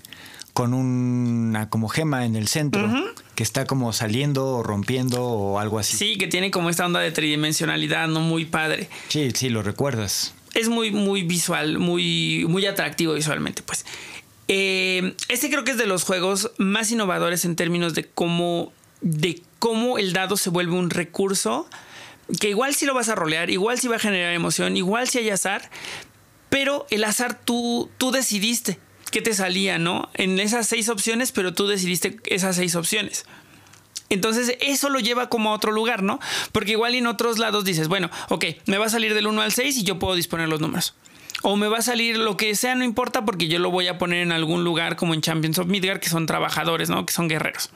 con una como gema en el centro. Que está como saliendo o rompiendo o algo así. Sí, que tiene como esta onda de tridimensionalidad, ¿no? Muy padre. Sí, sí, lo recuerdas. Es muy, muy visual, muy, muy atractivo visualmente, pues. Eh, este creo que es de los juegos más innovadores en términos de cómo, de cómo el dado se vuelve un recurso que igual si lo vas a rolear, igual si va a generar emoción, igual si hay azar, pero el azar tú, tú decidiste qué te salía, ¿no? En esas seis opciones, pero tú decidiste esas seis opciones. Entonces eso lo lleva como a otro lugar, ¿no? Porque igual en otros lados dices, bueno, ok, me va a salir del 1 al 6 y yo puedo disponer los números. O me va a salir lo que sea, no importa porque yo lo voy a poner en algún lugar como en Champions of Midgard, que son trabajadores, ¿no? Que son guerreros.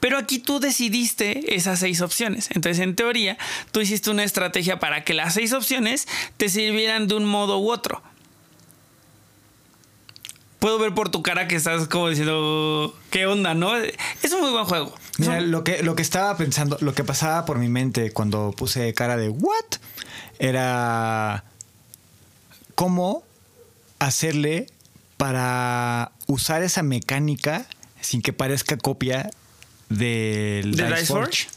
Pero aquí tú decidiste esas seis opciones. Entonces, en teoría, tú hiciste una estrategia para que las seis opciones te sirvieran de un modo u otro puedo ver por tu cara que estás como diciendo, ¿qué onda, no? Es un muy buen juego. Mira, lo, que, lo que estaba pensando, lo que pasaba por mi mente cuando puse cara de ¿what? Era cómo hacerle para usar esa mecánica sin que parezca copia del ¿De Dice Forge?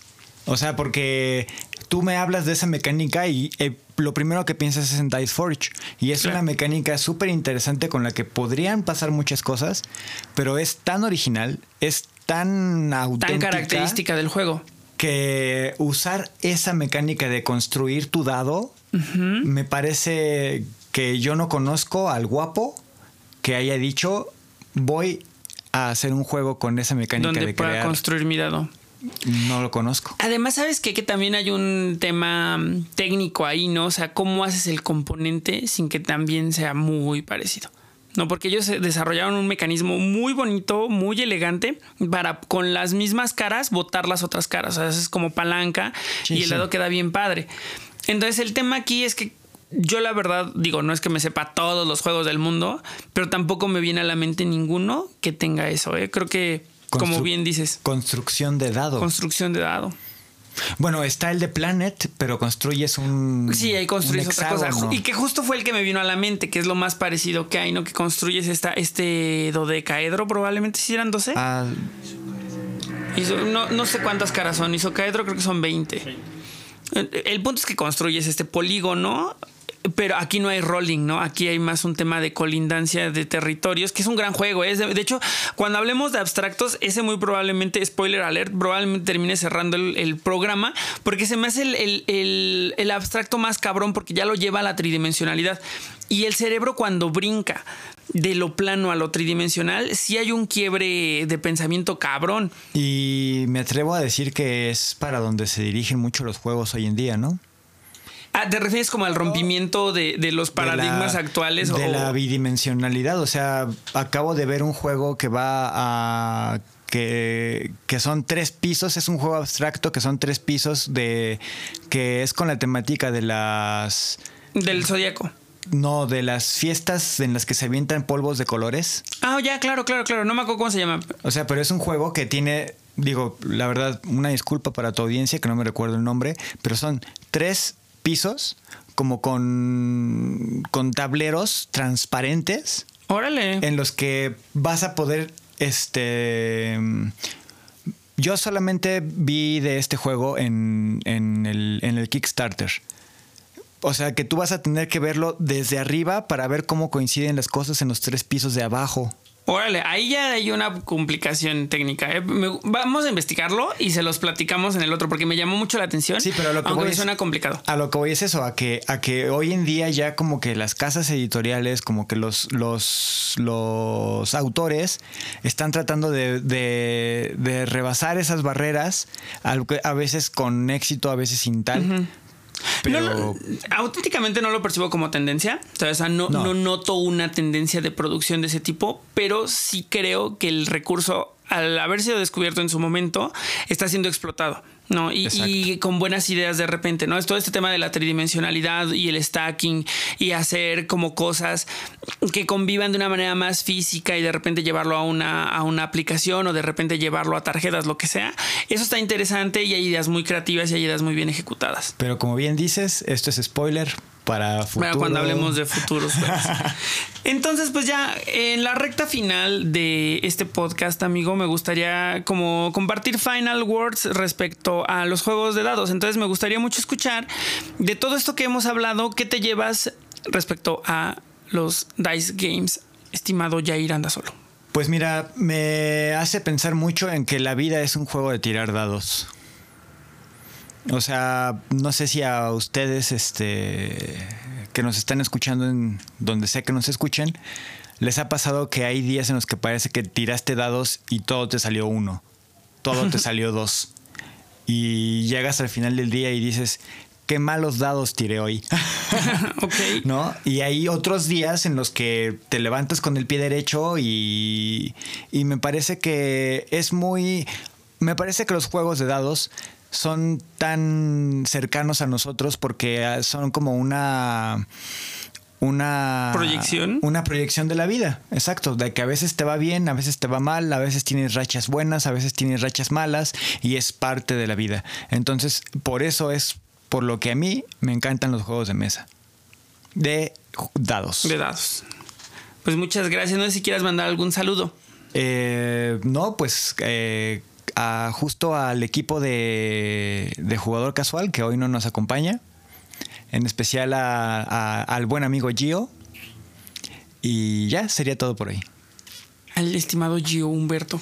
O sea, porque tú me hablas de esa mecánica y eh, lo primero que piensas es en Dice Forge. Y es una mecánica súper interesante con la que podrían pasar muchas cosas, pero es tan original, es tan auténtica. Tan característica del juego. Que usar esa mecánica de construir tu dado me parece que yo no conozco al guapo que haya dicho voy a hacer un juego con esa mecánica Donde de pueda construir mi dado. No lo conozco. Además, ¿sabes qué? Que también hay un tema mm, técnico ahí, ¿no? O sea, ¿cómo haces el componente sin que también sea muy parecido? No, porque ellos desarrollaron un mecanismo muy bonito, muy elegante, para con las mismas caras botar las otras caras. O sea, es como palanca y el lado queda bien padre. Entonces, el tema aquí es que yo la verdad digo, no es que me sepa todos los juegos del mundo, pero tampoco me viene a la mente ninguno que tenga eso. ¿eh? Creo que como bien dices. Construcción de dado. Construcción de dado. Bueno, está el de Planet, pero construyes un. Sí, ahí construyes otra cosa. Y que justo fue el que me vino a la mente, que es lo más parecido que hay, ¿no? Que construyes esta, este dodecaedro, probablemente si eran 12. Ah. no, no, sé cuántas caras son. Isocaedro creo que son 20. El punto es que construyes este polígono pero aquí no hay rolling, ¿no? Aquí hay más un tema de colindancia de territorios, que es un gran juego. ¿eh? De hecho, cuando hablemos de abstractos, ese muy probablemente, spoiler alert, probablemente termine cerrando el, programa, porque se me hace el, el, abstracto más cabrón, porque ya lo lleva a la tridimensionalidad. Y el cerebro cuando brinca de lo plano a lo tridimensional, sí hay un quiebre de pensamiento cabrón. Y me atrevo a decir que es para donde se dirigen mucho los juegos hoy en día, ¿no? Ah, ¿Te refieres como al rompimiento de, los paradigmas actuales? De la bidimensionalidad. O sea, acabo de ver un juego que va a. Que, que, son tres pisos, es un juego abstracto que son tres pisos de. que es con la temática de las. Del zodiaco. No, de las fiestas en las que se avientan polvos de colores. Ah, ya, claro, claro, claro. No me acuerdo cómo se llama. O sea, pero es un juego que tiene, digo, la verdad, una disculpa para tu audiencia, que no me recuerdo el nombre, pero son tres pisos, como con, con tableros transparentes. Órale. En los que vas a poder, este... Yo solamente vi de este juego en, en, el, en el Kickstarter. O sea que tú vas a tener que verlo desde arriba para ver cómo coinciden las cosas en los tres pisos de abajo. Órale, ahí ya hay una complicación técnica. ¿eh? vamos a investigarlo y se los platicamos en el otro porque me llamó mucho la atención. Sí, pero lo que voy suena complicado. A lo que voy es eso, a que, a que hoy en día ya como que las casas editoriales, como que los, los, los autores están tratando de, de, rebasar esas barreras, a veces con éxito, a veces sin tal. Pero... auténticamente no lo percibo como tendencia. O sea, no, no. noto una tendencia de producción de ese tipo, pero sí creo que el recurso, al haber sido descubierto en su momento, está siendo explotado. ¿No? Y, con buenas ideas de repente, ¿no? Es todo este tema de la tridimensionalidad y el stacking y hacer como cosas que convivan de una manera más física y de repente llevarlo a una, a una aplicación o de repente llevarlo a tarjetas, lo que sea. Eso está interesante y hay ideas muy creativas y hay ideas muy bien ejecutadas. Pero como bien dices, esto es spoiler, para cuando hablemos de futuros Entonces, pues ya en la recta final de este podcast, amigo, me gustaría como compartir final words respecto a los juegos de dados. Entonces, me gustaría mucho escuchar de todo esto que hemos hablado, ¿qué te llevas respecto a los Dice Games, estimado Jair Anda Solo? Pues mira, me hace pensar mucho en que la vida es un juego de tirar dados. O sea, no sé si a ustedes, este, que nos están escuchando en donde sea que nos escuchen, les ha pasado que hay días en los que parece que tiraste dados y todo te salió uno, todo te salió dos. Y llegas al final del día y dices, qué malos dados tiré hoy. ¿No? Y hay otros días en los que te levantas con el pie derecho y, y me parece que es muy... Me parece que los juegos de dados son tan cercanos a nosotros porque ah, son como una una proyección una proyección de la vida exacto de que a veces te va bien a veces te va mal a veces tienes rachas buenas a veces tienes rachas malas y es parte de la vida. Entonces por eso es por lo que a mí me encantan los juegos de mesa. De dados. De dados. Pues muchas gracias. No sé si quieras mandar algún saludo. Eh, no pues eh, justo al equipo de, jugador casual que hoy no nos acompaña. En especial al buen amigo Gio. Y ya sería todo por ahí. Al estimado Gio Humberto.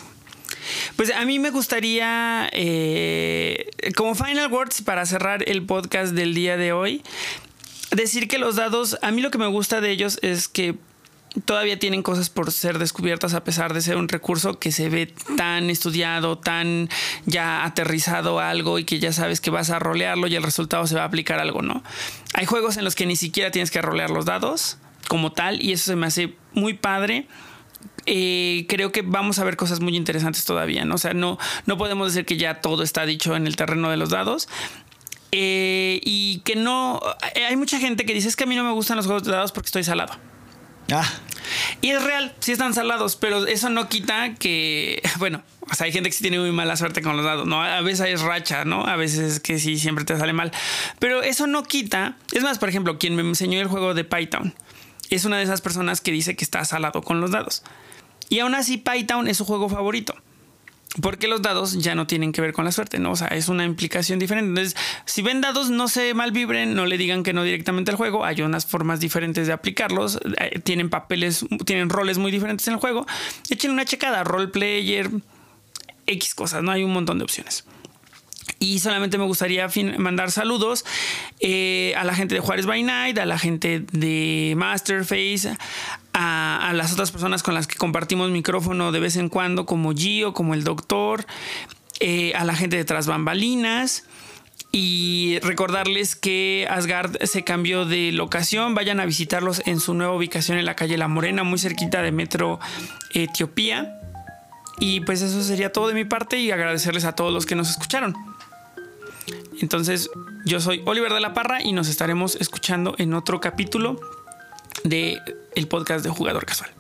Pues a mí me gustaría, eh, como final words para cerrar el podcast del día de hoy, decir que los dados, a mí lo que me gusta de ellos es que todavía tienen cosas por ser descubiertas a pesar de ser un recurso que se ve tan estudiado, tan ya aterrizado algo y que ya sabes que vas a rolearlo y el resultado se va a aplicar algo, ¿no? Hay juegos en los que ni siquiera tienes que rolear los dados como tal y eso se me hace muy padre. Eh, creo que vamos a ver cosas muy interesantes todavía, ¿no? O no, no podemos decir que ya todo está dicho en el terreno de los dados, eh, y que no. Hay mucha gente que dice es que a mí no me gustan los juegos de dados porque estoy salado. Ah. Y es real, sí están salados, pero eso no quita que, bueno, o sea, hay gente que sí tiene muy mala suerte con los dados, ¿no? A veces es racha, ¿no? A veces que sí, siempre te sale mal. Pero eso no quita. Es más, por ejemplo, quien me enseñó el juego de Python es una de esas personas que dice que está salado con los dados. Y aún así, Python es su juego favorito. Porque los dados ya no tienen que ver con la suerte, ¿no? O sea, es una implicación diferente. Entonces, si ven dados, no se malvibren, no le digan que no directamente al juego. Hay unas formas diferentes de aplicarlos. Eh, tienen papeles, tienen roles muy diferentes en el juego. Echen una checada, role player, X cosas, ¿no? Hay un montón de opciones. Y solamente me gustaría mandar saludos eh, a la gente de Juárez by Night, a la gente de Masterface, a, las otras personas con las que compartimos micrófono de vez en cuando, como Gio, como el Doctor, eh, a la gente de Tras Bambalinas. Y recordarles que Asgard se cambió de locación. Vayan a visitarlos en su nueva ubicación en la calle La Morena, muy cerquita de Metro Etiopía. Y pues eso sería todo de mi parte y agradecerles a todos los que nos escucharon. Entonces, yo soy Oliver de la Parra y nos estaremos escuchando en otro capítulo de el podcast de Jugador Casual.